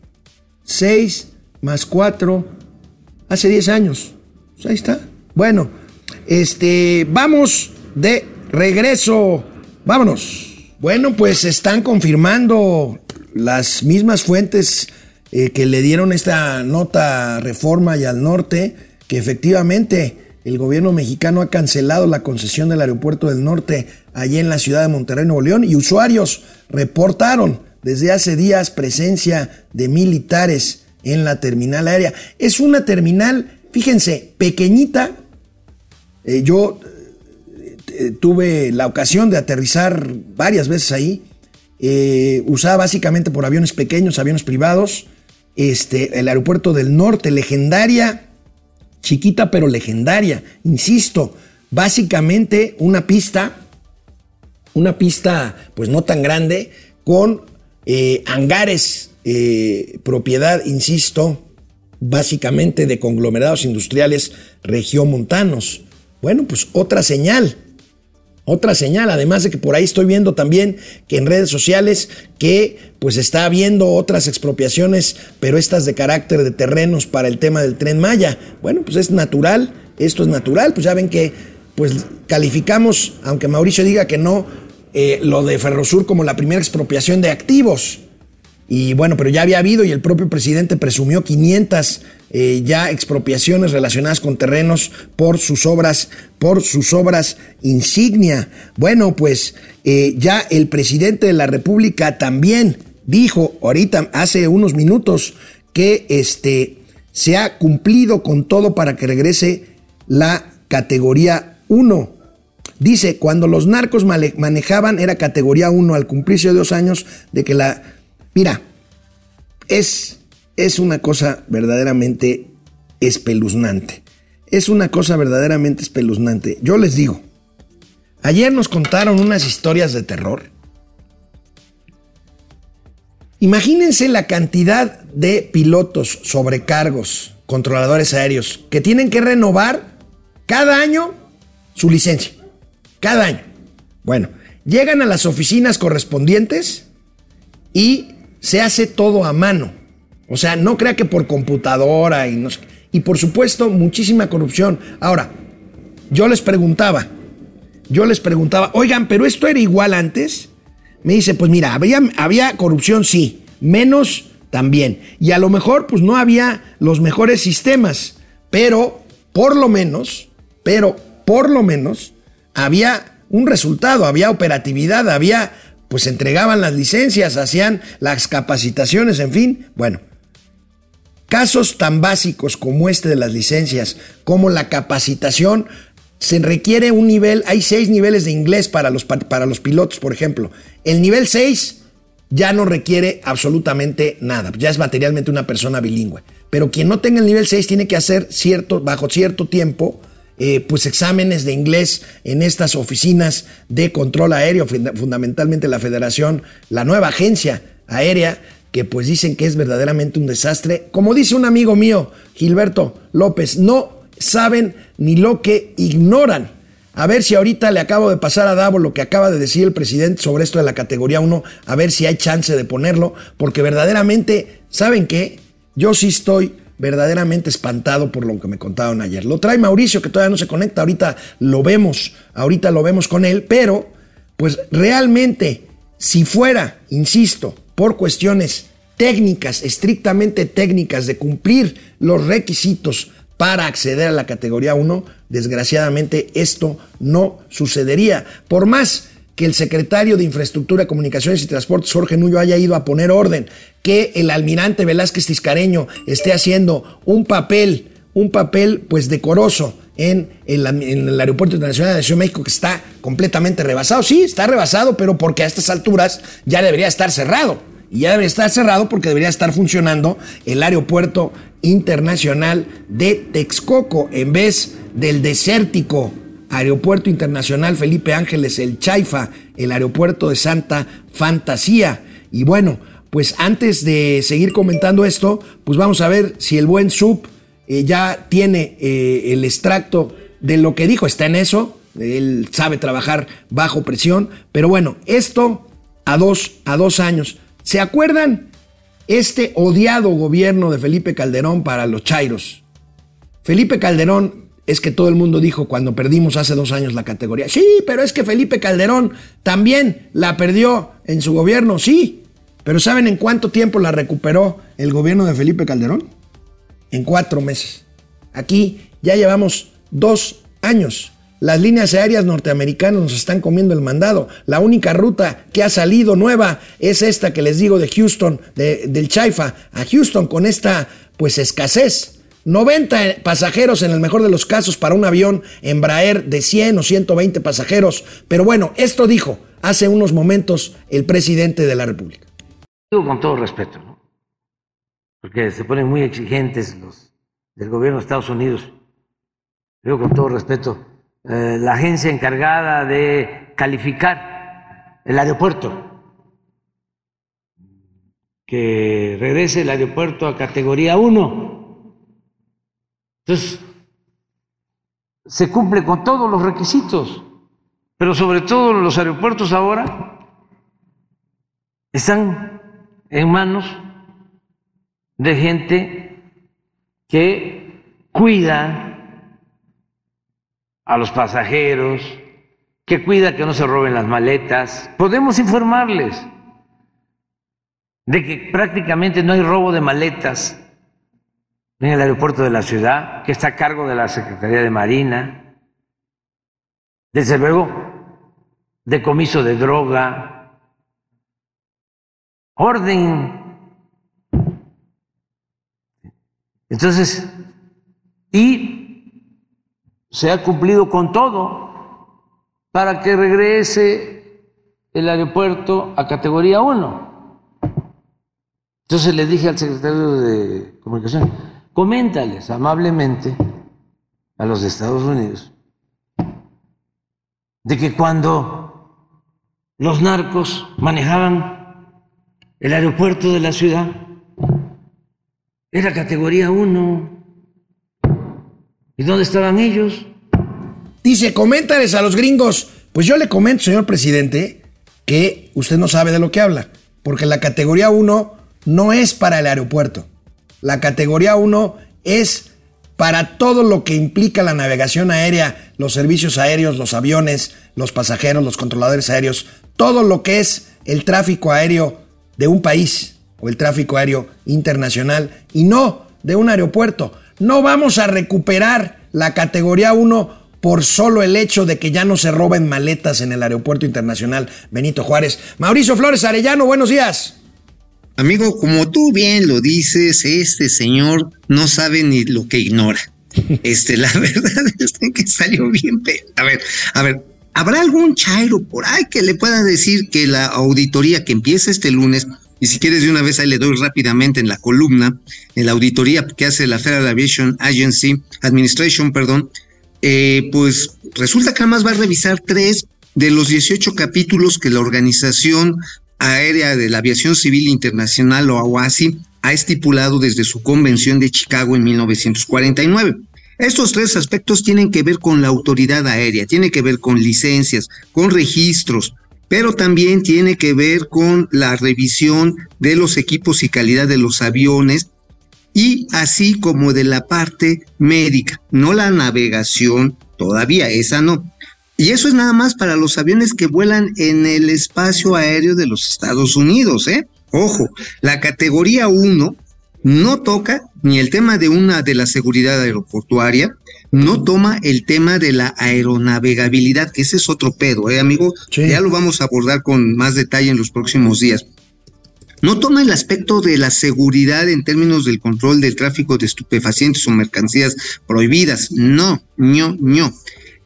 6 más 4, hace 10 años. Pues ahí está. Bueno, este, vamos de regreso. Vámonos. Bueno, pues están confirmando las mismas fuentes eh, que le dieron esta nota reforma y al norte que efectivamente el gobierno mexicano ha cancelado la concesión del aeropuerto del norte allí en la ciudad de Monterrey, Nuevo León, y usuarios reportaron desde hace días presencia de militares en la terminal aérea. Es una terminal, fíjense, pequeñita. Eh, yo eh, tuve la ocasión de aterrizar varias veces ahí. Eh, usada básicamente por aviones pequeños, aviones privados. Este, el aeropuerto del norte, legendaria chiquita pero legendaria, insisto, básicamente una pista, una pista pues no tan grande, con eh, hangares, eh, propiedad, insisto, básicamente de conglomerados industriales regiomontanos. Bueno, pues otra señal, Otra señal, además de que por ahí estoy viendo también que en redes sociales que pues está habiendo otras expropiaciones, pero estas de carácter de terrenos para el tema del tren Maya. Bueno, pues es natural, esto es natural, pues ya ven que pues calificamos, aunque Mauricio diga que no, eh, lo de Ferrosur como la primera expropiación de activos. Y bueno, pero ya había habido y el propio presidente presumió 500 eh, ya expropiaciones relacionadas con terrenos por sus obras, por sus obras insignia. Bueno, pues eh, ya el presidente de la República también dijo ahorita, hace unos minutos, que este, se ha cumplido con todo para que regrese la categoría 1. Dice, cuando los narcos manejaban era categoría 1 al cumplirse dos años de que la Mira, es, es una cosa verdaderamente espeluznante. Es una cosa verdaderamente espeluznante. Yo les digo, ayer nos contaron unas historias de terror. Imagínense la cantidad de pilotos, sobrecargos, controladores aéreos que tienen que renovar cada año su licencia. Cada año. Bueno, llegan a las oficinas correspondientes y se hace todo a mano. O sea, no crea que por computadora y por supuesto, muchísima corrupción. Ahora, yo les preguntaba, yo les preguntaba, oigan, pero esto era igual antes. Me dice, pues mira, había, había corrupción, sí, menos también. Y a lo mejor, pues no había los mejores sistemas, pero por lo menos, pero por lo menos, había un resultado, había operatividad, había pues entregaban las licencias, hacían las capacitaciones, en fin, bueno. Casos tan básicos como este de las licencias, como la capacitación, se requiere un nivel, hay seis niveles de inglés para los, para los pilotos, por ejemplo. El nivel 6 ya no requiere absolutamente nada, ya es materialmente una persona bilingüe. Pero quien no tenga el nivel 6 tiene que hacer cierto, bajo cierto tiempo, eh, pues exámenes de inglés en estas oficinas de control aéreo, fundamentalmente la federación, la nueva agencia aérea, que pues dicen que es verdaderamente un desastre. Como dice un amigo mío, Gilberto López, no saben ni lo que ignoran. A ver si ahorita le acabo de pasar a Davo lo que acaba de decir el presidente sobre esto de la categoría 1, a ver si hay chance de ponerlo, porque verdaderamente, ¿saben qué? Yo sí estoy verdaderamente espantado por lo que me contaron ayer. Lo trae Mauricio, que todavía no se conecta, ahorita lo vemos, ahorita lo vemos con él, pero pues realmente, si fuera, insisto, por cuestiones técnicas, estrictamente técnicas, de cumplir los requisitos para acceder a la categoría 1, desgraciadamente esto no sucedería. Por más que el secretario de Infraestructura, Comunicaciones y Transportes, Jorge Nuyo, haya ido a poner orden, que el almirante Velázquez Tiscareño esté haciendo un papel, un papel pues decoroso en el, Aeropuerto Internacional de Ciudad de México que está completamente rebasado. Sí, está rebasado, pero porque a estas alturas ya debería estar cerrado. Y ya debería estar cerrado porque debería estar funcionando el Aeropuerto Internacional de Texcoco en vez del desértico Aeropuerto Internacional Felipe Ángeles, el Chaifa, el aeropuerto de Santa Fantasía. Y bueno, pues antes de seguir comentando esto, pues vamos a ver si el buen Sub eh, ya tiene eh, el extracto de lo que dijo. Está en eso, él sabe trabajar bajo presión, pero bueno, esto a dos, a dos años. ¿Se acuerdan? Este odiado gobierno de Felipe Calderón para los Chairos. Felipe Calderón es que todo el mundo dijo cuando perdimos hace dos años la categoría. Sí, pero es que Felipe Calderón también la perdió en su gobierno, sí. Pero ¿saben en cuánto tiempo la recuperó el gobierno de Felipe Calderón? En cuatro meses. Aquí ya llevamos dos años. Las líneas aéreas norteamericanas nos están comiendo el mandado. La única ruta que ha salido nueva es esta que les digo de Houston, del Chaifa a Houston con esta pues escasez 90 pasajeros en el mejor de los casos para un avión Embraer de 100 o 120 pasajeros. Pero bueno, esto dijo hace unos momentos el presidente de la República. Digo con todo respeto, ¿no? porque se ponen muy exigentes los del gobierno de Estados Unidos. Digo con todo respeto, eh, la agencia encargada de calificar el aeropuerto, que regrese el aeropuerto a categoría 1 entonces, se cumple con todos los requisitos. Pero sobre todo los aeropuertos ahora están en manos de gente que cuida a los pasajeros, que cuida que no se roben las maletas. Podemos informarles de que prácticamente no hay robo de maletas en el aeropuerto de la ciudad, que está a cargo de la Secretaría de Marina, desde luego, decomiso de droga, orden. Entonces, y se ha cumplido con todo para que regrese el aeropuerto a categoría 1. Entonces le dije al secretario de Comunicación, coméntales amablemente a los Estados Unidos de que cuando los narcos manejaban el aeropuerto de la ciudad, era categoría 1. ¿Y dónde estaban ellos? Dice, coméntales a los gringos. Pues yo le comento, señor presidente, que usted no sabe de lo que habla, porque la categoría 1 no es para el aeropuerto. La categoría 1 es para todo lo que implica la navegación aérea, los servicios aéreos, los aviones, los pasajeros, los controladores aéreos, todo lo que es el tráfico aéreo de un país o el tráfico aéreo internacional y no de un aeropuerto. No vamos a recuperar la categoría 1 por solo el hecho de que ya no se roben maletas en el aeropuerto internacional Benito Juárez. Mauricio Flores Arellano, buenos días. Amigo, como tú bien lo dices, este señor no sabe ni lo que ignora. Este, la verdad es que salió bien. A ver, a ver, ¿habrá algún chairo por ahí que le pueda decir que la auditoría que empieza este lunes, y si quieres de una vez ahí le doy rápidamente en la columna, en la auditoría que hace la Federal Aviation Agency, Administration, perdón, eh, pues resulta que además va a revisar tres de los 18 capítulos que la organización Aérea de la Aviación Civil Internacional o AWACI ha estipulado desde su convención de Chicago en 1949. Estos tres aspectos tienen que ver con la autoridad aérea, tiene que ver con licencias, con registros, pero también tiene que ver con la revisión de los equipos y calidad de los aviones y así como de la parte médica, no la navegación, todavía esa no, y eso es nada más para los aviones que vuelan en el espacio aéreo de los Estados Unidos, ¿eh? Ojo, la categoría 1 no toca ni el tema de una de la seguridad aeroportuaria, no toma el tema de la aeronavegabilidad, que ese es otro pedo, ¿eh, amigo? Ya lo vamos a abordar con más detalle en los próximos días. No toma el aspecto de la seguridad en términos del control del tráfico de estupefacientes o mercancías prohibidas. No, no, no.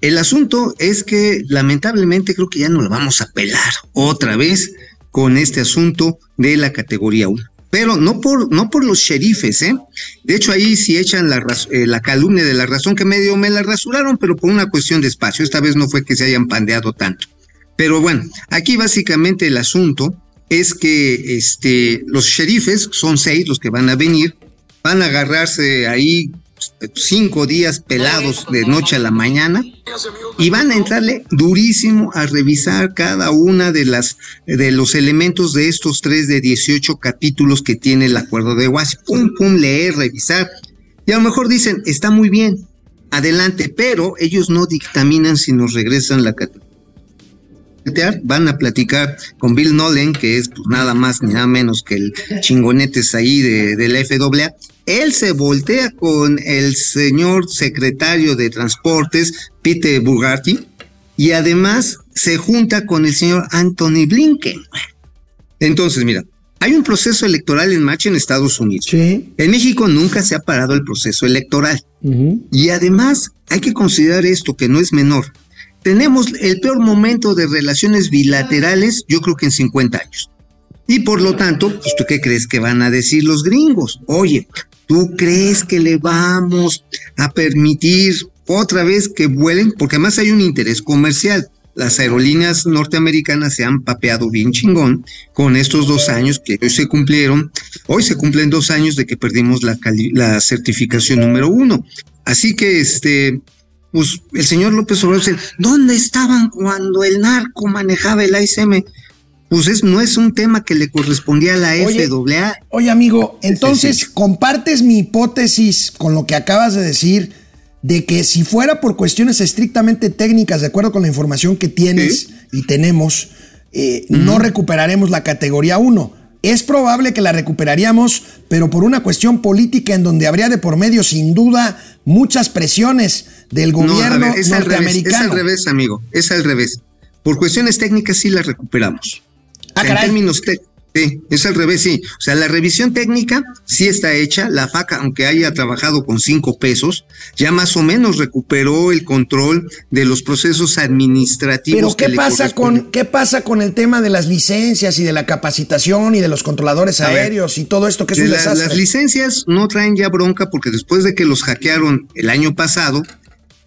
El asunto es que lamentablemente creo que ya no lo vamos a pelar otra vez con este asunto de la categoría 1. Pero no por, no por los sheriffes, ¿eh? De hecho, ahí sí echan la, eh, la calumnia de la razón que medio me la rasuraron, pero por una cuestión de espacio. Esta vez no fue que se hayan pandeado tanto. Pero bueno, aquí básicamente el asunto es que este, los sheriffes, son seis los que van a venir, van a agarrarse ahí cinco días pelados de noche a la mañana y van a entrarle durísimo a revisar cada una de las de los elementos de estos tres de 18 capítulos que tiene el acuerdo de WASI. Pum, pum, leer, revisar. Y a lo mejor dicen, está muy bien, adelante, pero ellos no dictaminan si nos regresan la categoría van a platicar con Bill Nolan, que es pues, nada más ni nada menos que el chingonetes ahí de, de la FAA, él se voltea con el señor secretario de Transportes, Peter Bugatti, y además se junta con el señor Anthony Blinken. Entonces, mira, hay un proceso electoral en marcha en Estados Unidos. En México nunca se ha parado el proceso electoral. Y además hay que considerar esto que no es menor. Tenemos el peor momento de relaciones bilaterales, yo creo que en 50 años. Y por lo tanto, pues, ¿tú qué crees que van a decir los gringos? Oye, ¿Tú crees que le vamos a permitir otra vez que vuelen? Porque además hay un interés comercial. Las aerolíneas norteamericanas se han papeado bien chingón con estos dos años que hoy se cumplieron. Hoy se cumplen dos años de que perdimos la, la certificación número uno. Así que este, pues el señor López Obrador dice, ¿dónde estaban cuando el narco manejaba el ASM? Pues es, no es un tema que le correspondía a la Oye, FAA. Oye, amigo, entonces compartes mi hipótesis con lo que acabas de decir de que si fuera por cuestiones estrictamente técnicas, de acuerdo con la información que tienes Sí. y tenemos, eh, no recuperaremos la categoría 1. Es probable que la recuperaríamos, pero por una cuestión política en donde habría de por medio, sin duda, muchas presiones del No, gobierno ver, es al revés, es norteamericano. al revés, amigo, es al revés. Por cuestiones técnicas sí la recuperamos. Ah, en términos té- sí, es al revés, sí. O sea, la revisión técnica sí está hecha. La FACA, aunque haya trabajado con cinco pesos, ya más o menos recuperó el control de los procesos administrativos. Pero ¿qué pasa con qué pasa con el tema de las licencias y de la capacitación y de los controladores A ver, aéreos y todo esto que es un la- desastre? las licencias no traen ya bronca porque después de que los hackearon el año pasado,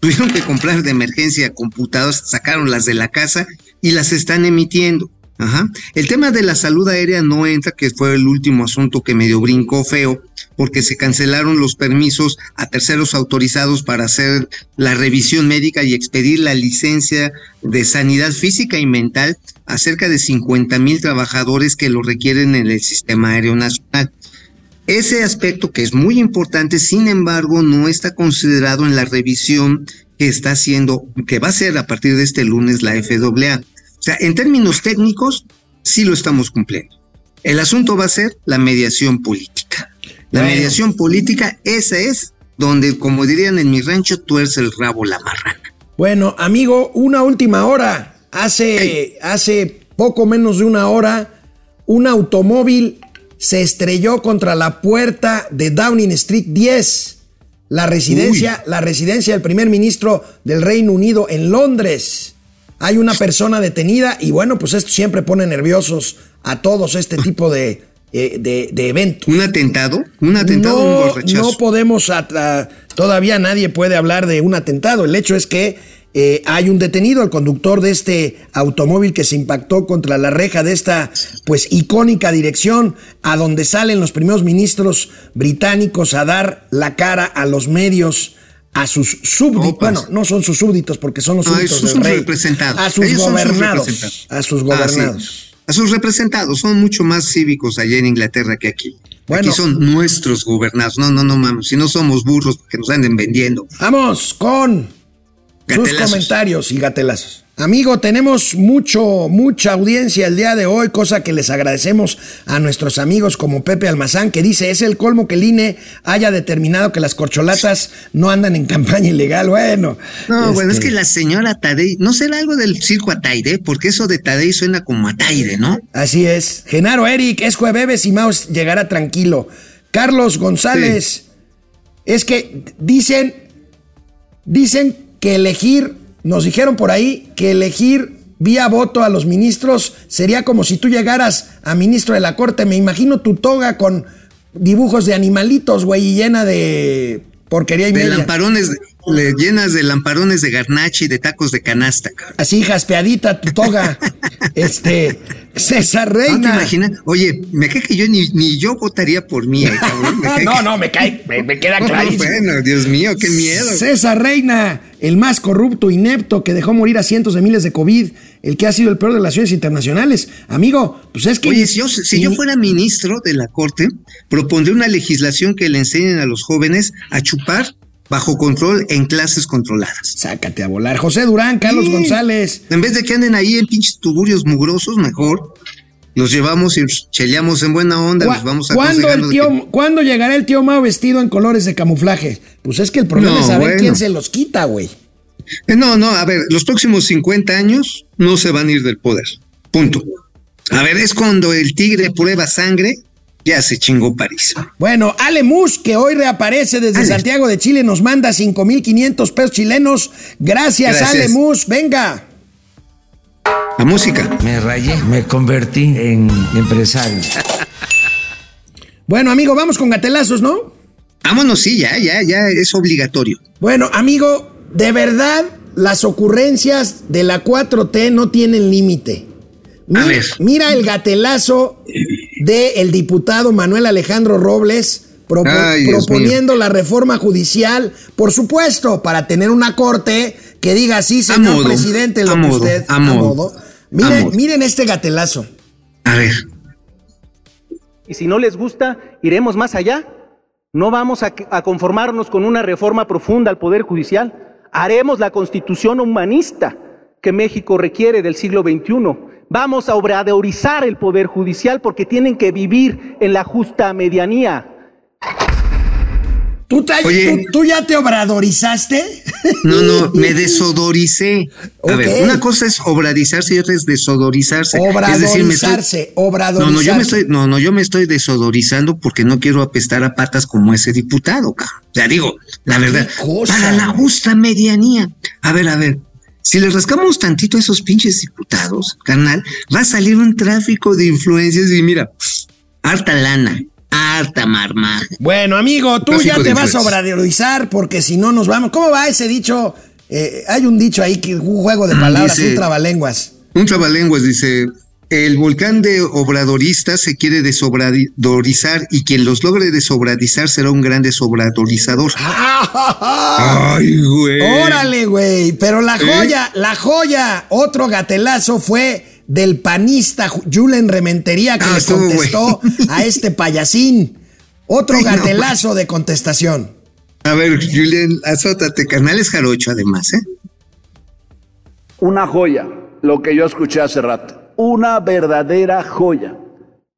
tuvieron que comprar de emergencia computadoras, sacaron las de la casa y las están emitiendo. Ajá. El tema de la salud aérea no entra, que fue el último asunto que medio brincó feo, porque se cancelaron los permisos a terceros autorizados para hacer la revisión médica y expedir la licencia de sanidad física y mental a cerca de 50 mil trabajadores que lo requieren en el sistema aéreo nacional. Ese aspecto que es muy importante, sin embargo, no está considerado en la revisión que está haciendo, que va a ser a partir de este lunes la FAA. O sea, en términos técnicos, sí lo estamos cumpliendo. El asunto va a ser la mediación política. La Bueno. mediación política, esa es donde, como dirían en mi rancho, tuerce el rabo la marrana. Bueno, amigo, una última hora. Hace, hace poco menos de una hora, un automóvil se estrelló contra la puerta de Downing Street 10, la residencia, la residencia del primer ministro del Reino Unido en Londres. Hay una persona detenida y bueno, pues esto siempre pone nerviosos a todos este tipo de, eh, de, de eventos. ¿Un atentado? ¿Un atentado No, no podemos, todavía nadie puede hablar de un atentado. El hecho es que eh, hay un detenido, el conductor de este automóvil que se impactó contra la reja de esta, pues, icónica dirección a donde salen los primeros ministros británicos a dar la cara a los medios. A sus súbditos, bueno, no son sus súbditos porque son los No, súbditos esos del son rey. representados. A sus Ellos son sus gobernados. representados. a sus Ah, sí. gobernados. A sus representados. Son mucho más cívicos allá en Inglaterra que aquí. Bueno. Aquí son nuestros gobernados. No, no, no, mames. Si no somos burros, que nos anden vendiendo. Vamos con sus comentarios y gatelazos. Amigo, tenemos mucho, mucha audiencia el día de hoy, cosa que les agradecemos a nuestros amigos como Pepe Almazán, que dice, es el colmo que el INE haya determinado que las corcholatas no andan en campaña ilegal. Bueno. No, bueno, es este, que la señora Tadei, ¿no será algo del circo Ataide? Porque eso de Tadei suena como Ataide, ¿no? Así es. Genaro Eric, es jueves y Maus llegará tranquilo. Carlos González, es que dicen, dicen que elegir, nos dijeron por ahí, que elegir vía voto a los ministros sería como si tú llegaras a ministro de la corte. Me imagino tu toga con dibujos de animalitos, güey, y llena de porquería y De media. lamparones, le llenas de lamparones de garnache y de tacos de canasta. cabrón. Así jaspeadita tu toga. este, César ¿No te Reina. imaginas? Oye, me cae que yo ni, ni yo votaría por mí, eh, cabrón. Me no, que- no, me cae, me, me queda No, clarísimo. bueno, Dios mío, qué miedo. César Reina, el más corrupto, inepto, que dejó morir a cientos de miles de COVID, el que ha sido el peor de las relaciones internacionales. Amigo, pues es que. Oye, si yo, si yo fuera ministro de la Corte, propondré una legislación que le enseñen a los jóvenes a chupar bajo control en clases controladas. Sácate a volar. José Durán, Carlos Sí. González. En vez de que anden ahí en pinches tuburios mugrosos, mejor los llevamos y cheleamos en buena onda, ¿Cuá- los vamos ¿Cuándo, el tío, que- ¿Cuándo llegará el tío Mao vestido en colores de camuflaje? Pues es que el problema No, es saber bueno. quién se los quita, güey. Eh, No, no, a ver, los próximos 50 años no se van a ir del poder. Punto. A ver, es cuando el tigre prueba sangre, ya se chingó París. Bueno, Ale Mus, que hoy reaparece desde Ale. Santiago de Chile, nos manda 5,500 pesos chilenos. Gracias, Gracias. Ale Mus. Venga. La música. Me rayé, me convertí en empresario. Bueno, amigo, vamos con gatelazos, ¿no? Vámonos, sí, ya, ya, ya, es obligatorio. Bueno, amigo, de verdad, las ocurrencias de la 4T no tienen límite. Mira, ver. mira el gatelazo del diputado Manuel Alejandro Robles, propo- Ay, Dios proponiendo la reforma judicial, por supuesto, para tener una corte que diga sí, señor modo, presidente, lo a que modo, usted a modo, Miren, a modo. miren este gatelazo. A ver, Y si no les gusta, iremos más allá. No vamos a, a conformarnos con una reforma profunda al Poder Judicial. Haremos la constitución humanista que México requiere del siglo XXI. Vamos a obradorizar el Poder Judicial porque tienen que vivir en la justa medianía. ¿Tú, te- Oye. tú- tú ya te obradorizaste? no, no, me desodoricé. A ver, una cosa es obrarizarse y otra es desodorizarse. Es decir, me estoy- Obradorizarse, No, obradorizarse. no, yo me estoy, no, no, yo me estoy desodorizando porque no quiero apestar a patas como ese diputado, cabrón. O sea, digo, la verdad, cosa? para la justa medianía. A ver, a ver, si le rascamos tantito a esos pinches diputados, carnal, va a salir un tráfico de influencias y mira, harta lana, harta marmaja. Bueno, amigo, tú ya te vas a obradorizar porque si no nos vamos. ¿Cómo va ese dicho? Eh, hay un dicho ahí que un juego de Ah, palabras, dice- un trabalenguas. Un trabalenguas dice, el volcán de obradorista se quiere desobradorizar y quien los logre desobradizar será un gran desobradorizador. Ay, güey. Órale, güey. Pero la ¿Eh? joya, la joya, otro gatelazo fue del panista Ju- Julen Rementería que Ah, le contestó a este payasín. Otro Ay, no, gatelazo de contestación. A ver, Julián, azótate, carnal es jarocho además, ¿eh? Una joya, lo que yo escuché hace rato. Una verdadera joya.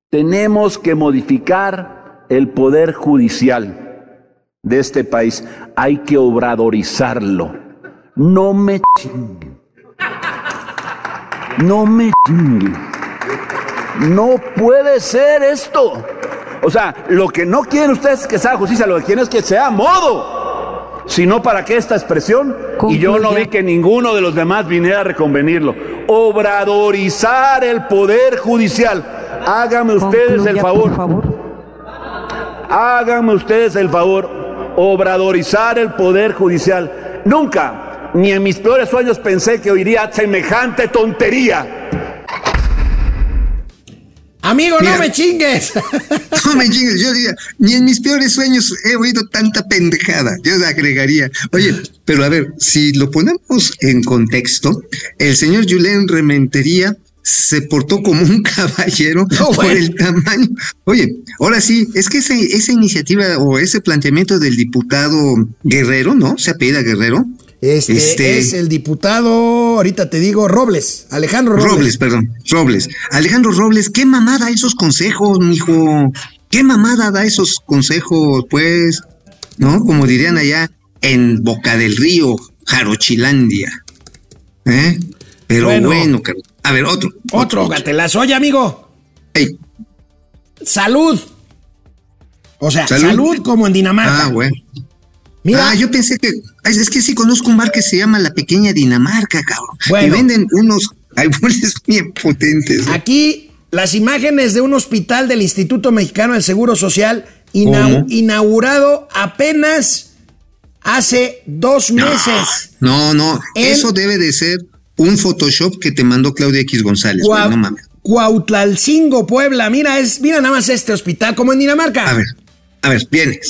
Tenemos que modificar el poder judicial de este país. Hay que obradorizarlo. No me chinguen. No me chinguen. No puede ser esto. O sea, lo que no quieren ustedes es que sea justicia, lo que quieren es que sea modo. Si no, ¿para qué esta expresión? Y yo no vi que ninguno de los demás viniera a reconvenirlo. Obradorizar el poder judicial. Háganme ustedes el favor. Háganme ustedes el favor. Obradorizar el poder judicial. Nunca, ni en mis peores sueños pensé que oiría semejante tontería. Amigo, no me chingues. No me chingues, yo diría, ni en mis peores sueños he oído tanta pendejada. Yo agregaría, oye, pero a ver, si lo ponemos en contexto, el señor Julián Rementería se portó como un caballero No, por bueno. el tamaño. Oye, ahora sí, es que esa, esa iniciativa o ese planteamiento del diputado Guerrero, ¿no? Se apellida Guerrero. Este, Este- es el diputado, ahorita te digo, Robles, Alejandro Robles. Robles, perdón, Robles. Alejandro Robles, qué mamada esos consejos, mijo. Qué mamada da esos consejos, pues, ¿no? Como dirían allá en Boca del Río, Jarochilandia. ¿Eh? Pero Bueno. a ver, otro. Otro gatelazo. Oye, amigo, Ey, salud. O sea, salud, ¿Salud? como en Dinamarca. ah, bueno. Mira, Ah, yo pensé que. Es, es que sí conozco un bar que se llama La Pequeña Dinamarca, cabrón. Bueno. Y venden unos álbumes bien potentes. aquí las imágenes de un hospital del Instituto Mexicano del Seguro Social inaugurado apenas hace dos meses. No, no, En- eso debe de ser un Photoshop que te mandó Claudia X González. güey, Cua- no mames. Cuautlalcingo, Puebla. Mira, es, mira nada más este hospital, como en Dinamarca. A ver, a ver, vienes.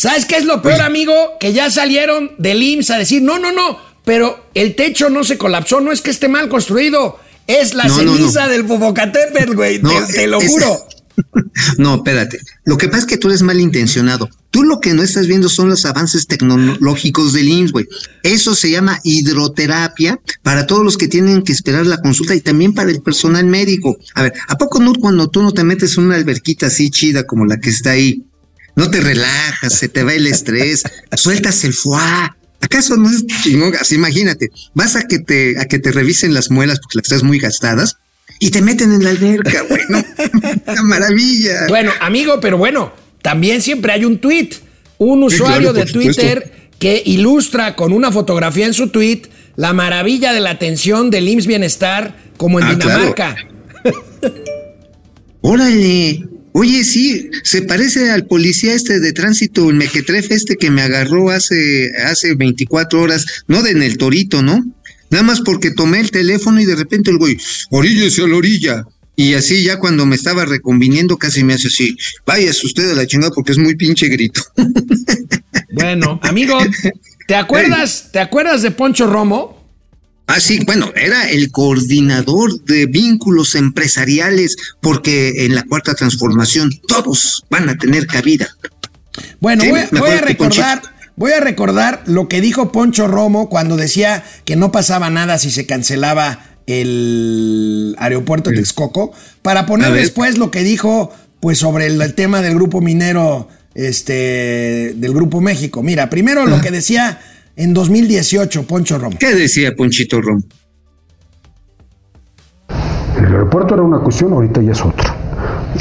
¿Sabes qué es lo peor, amigo? Que ya salieron del IMSS a decir, no, no, no, pero el techo no se colapsó, no es que esté mal construido, es la No, ceniza no. del Popocatépetl, güey, No, te, te lo es- juro. No, espérate. Lo que pasa es que tú eres malintencionado. Tú lo que no estás viendo son los avances tecnológicos del IMSS, güey. Eso se llama hidroterapia para todos los que tienen que esperar la consulta y también para el personal médico. A ver, ¿a poco no cuando tú no te metes en una alberquita así chida como la que está ahí? No te relajas, se te va el estrés, sueltas el fuá. ¿Acaso no es chingón? Así imagínate, vas a que te, a que te revisen las muelas porque las estás muy gastadas y te meten en la alberca, güey, ¿no? Una maravilla. Bueno, amigo, pero bueno, también siempre hay un tuit. un Sí, usuario claro, de supuesto. Twitter que ilustra con una fotografía en su tweet la maravilla de la atención del IMSS Bienestar como en Ah, Dinamarca. Órale. Oye, sí, se parece al policía este de tránsito, el mequetrefe este que me agarró hace, hace 24 horas, no de en el torito, ¿no? Nada más porque tomé el teléfono y de repente el güey, oríllese a la orilla. Y así ya cuando me estaba reconviniendo casi me hace así, váyase usted a la chingada porque es muy pinche grito. Bueno, amigo, ¿te acuerdas, ¿te acuerdas de Poncho Romo? Ah, sí, bueno, era el coordinador de vínculos empresariales porque en la cuarta transformación todos van a tener cabida. Bueno, Sí, voy, a recordar, voy a recordar lo que dijo Poncho Romo cuando decía que no pasaba nada si se cancelaba el aeropuerto de Texcoco, para poner después lo que dijo pues sobre el, el tema del grupo minero este del grupo México. Mira, primero lo que decía en 2018 Poncho Romo. ¿Qué decía Ponchito Rom? El aeropuerto era una cuestión, ahorita ya es otro.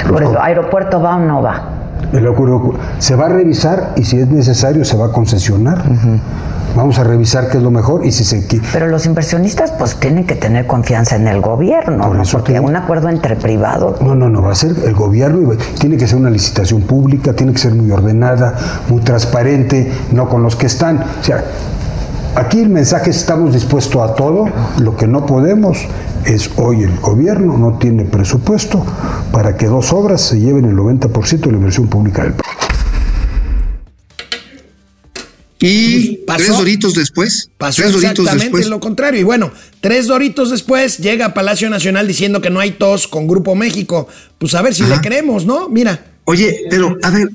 Por eso, ¿aeropuerto va o no va? El aeropuerto se va a revisar y si es necesario se va a concesionar. Vamos a revisar qué es lo mejor y si se Pero los inversionistas pues tienen que tener confianza en el gobierno, Por ¿no? Porque un acuerdo entre privados. No, no, no, va a ser el gobierno, y va- tiene que ser una licitación pública, tiene que ser muy ordenada, muy transparente, no con los que están. O sea, aquí el mensaje es estamos dispuestos a todo, lo que no podemos es hoy el gobierno no tiene presupuesto para que dos obras se lleven el 90% de la inversión pública del país. Y Pues, pasó. tres doritos después. Pasó tres doritos exactamente después. lo contrario. Y bueno, tres doritos después llega a Palacio Nacional diciendo que no hay tos con Grupo México. Pues a ver si Ajá. le creemos, ¿no? Mira. Oye, pero a ver,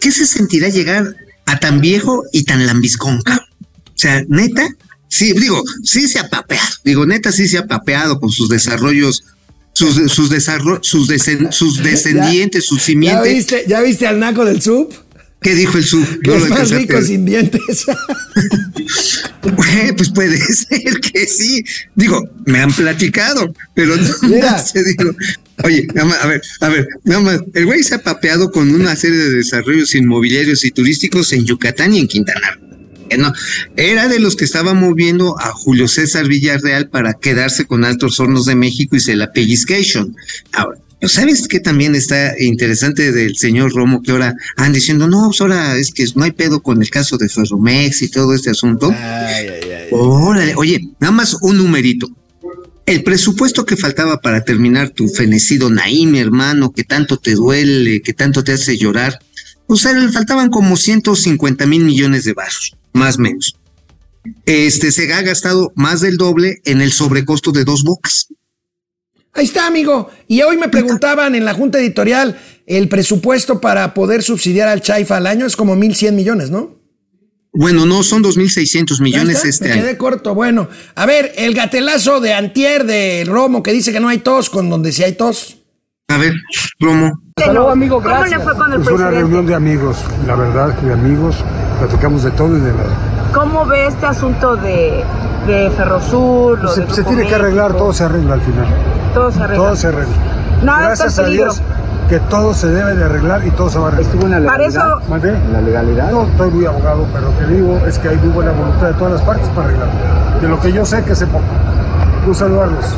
¿qué se sentirá llegar a tan viejo y tan lambiscón, cabrón? O sea, neta, sí, digo, sí se ha papeado. Digo, neta, sí se ha papeado con sus desarrollos, sus, sus, sus, descendientes, sus ¿Ya simientes. viste, ¿Ya viste al naco del sub? ¿Qué dijo el sub? Que No es más rico sin dientes. Pues puede ser que sí. Digo, me han platicado, pero no Mira. te digo. Oye, a ver, a ver, nada más. El güey se ha papeado con una serie de desarrollos inmobiliarios y turísticos en Yucatán y en Quintana Roo. Eh, no, era de los que estaba moviendo a Julio César Villarreal para quedarse con Altos Hornos de México y se la pellizcation. Ahora, ¿no ¿sabes qué también está interesante del señor Romo? Que ahora han diciendo, no, pues ahora es que no hay pedo con el caso de Ferromex y todo este asunto. Órale, oye, nada más un numerito. El presupuesto que faltaba para terminar tu fenecido Naim, hermano, que tanto te duele, que tanto te hace llorar, pues le faltaban como 150 mil millones de baros, más o menos. Este se ha gastado más del doble en el sobrecosto de dos bocas. Ahí está, amigo. Y hoy me preguntaban en la junta editorial, el presupuesto para poder subsidiar al Chaifa al año es como 1.100 millones, ¿no? Bueno, no, son 2.600 Ya millones este me año. quedé corto. Bueno, a ver, el gatelazo de Antier de Romo que dice que no hay tos, con donde sí hay tos. A ver, Romo. Hasta luego, amigo, gracias. ¿Cómo le fue con el Es una presidente? reunión de amigos, la verdad, de amigos, platicamos de todo y de nada. ¿Cómo ve este asunto de, de Ferrosur? lo Se, de se tiene que arreglar, todo se arregla al final. Todo se arregla. Todo se arregla. Nada Gracias está en a. Dios que todo se debe de arreglar y todo se va a arreglar. ¿Estuvo en Para eso, ¿Mandé? ¿La legalidad? No estoy muy abogado, pero lo que digo es que hay muy buena voluntad de todas las partes para arreglar. De lo que yo sé que sé poco. Un saludarlos.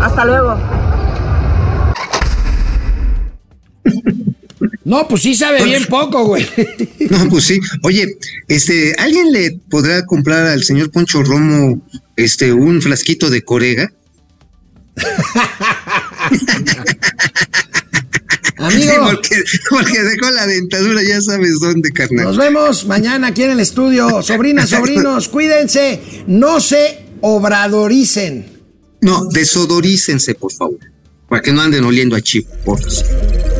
hasta luego. No, pues sí sabe bien poco, güey. No, pues sí. Oye, este, ¿alguien le podrá comprar al señor Poncho Romo este un flasquito de corega? Amigo. Sí, porque, porque dejó la dentadura, ya sabes dónde, carnal. Nos vemos mañana aquí en el estudio. Sobrinas, sobrinos, cuídense. No se obradoricen. No, desodorícense, por favor. Para que no anden oliendo a chivo, por favor.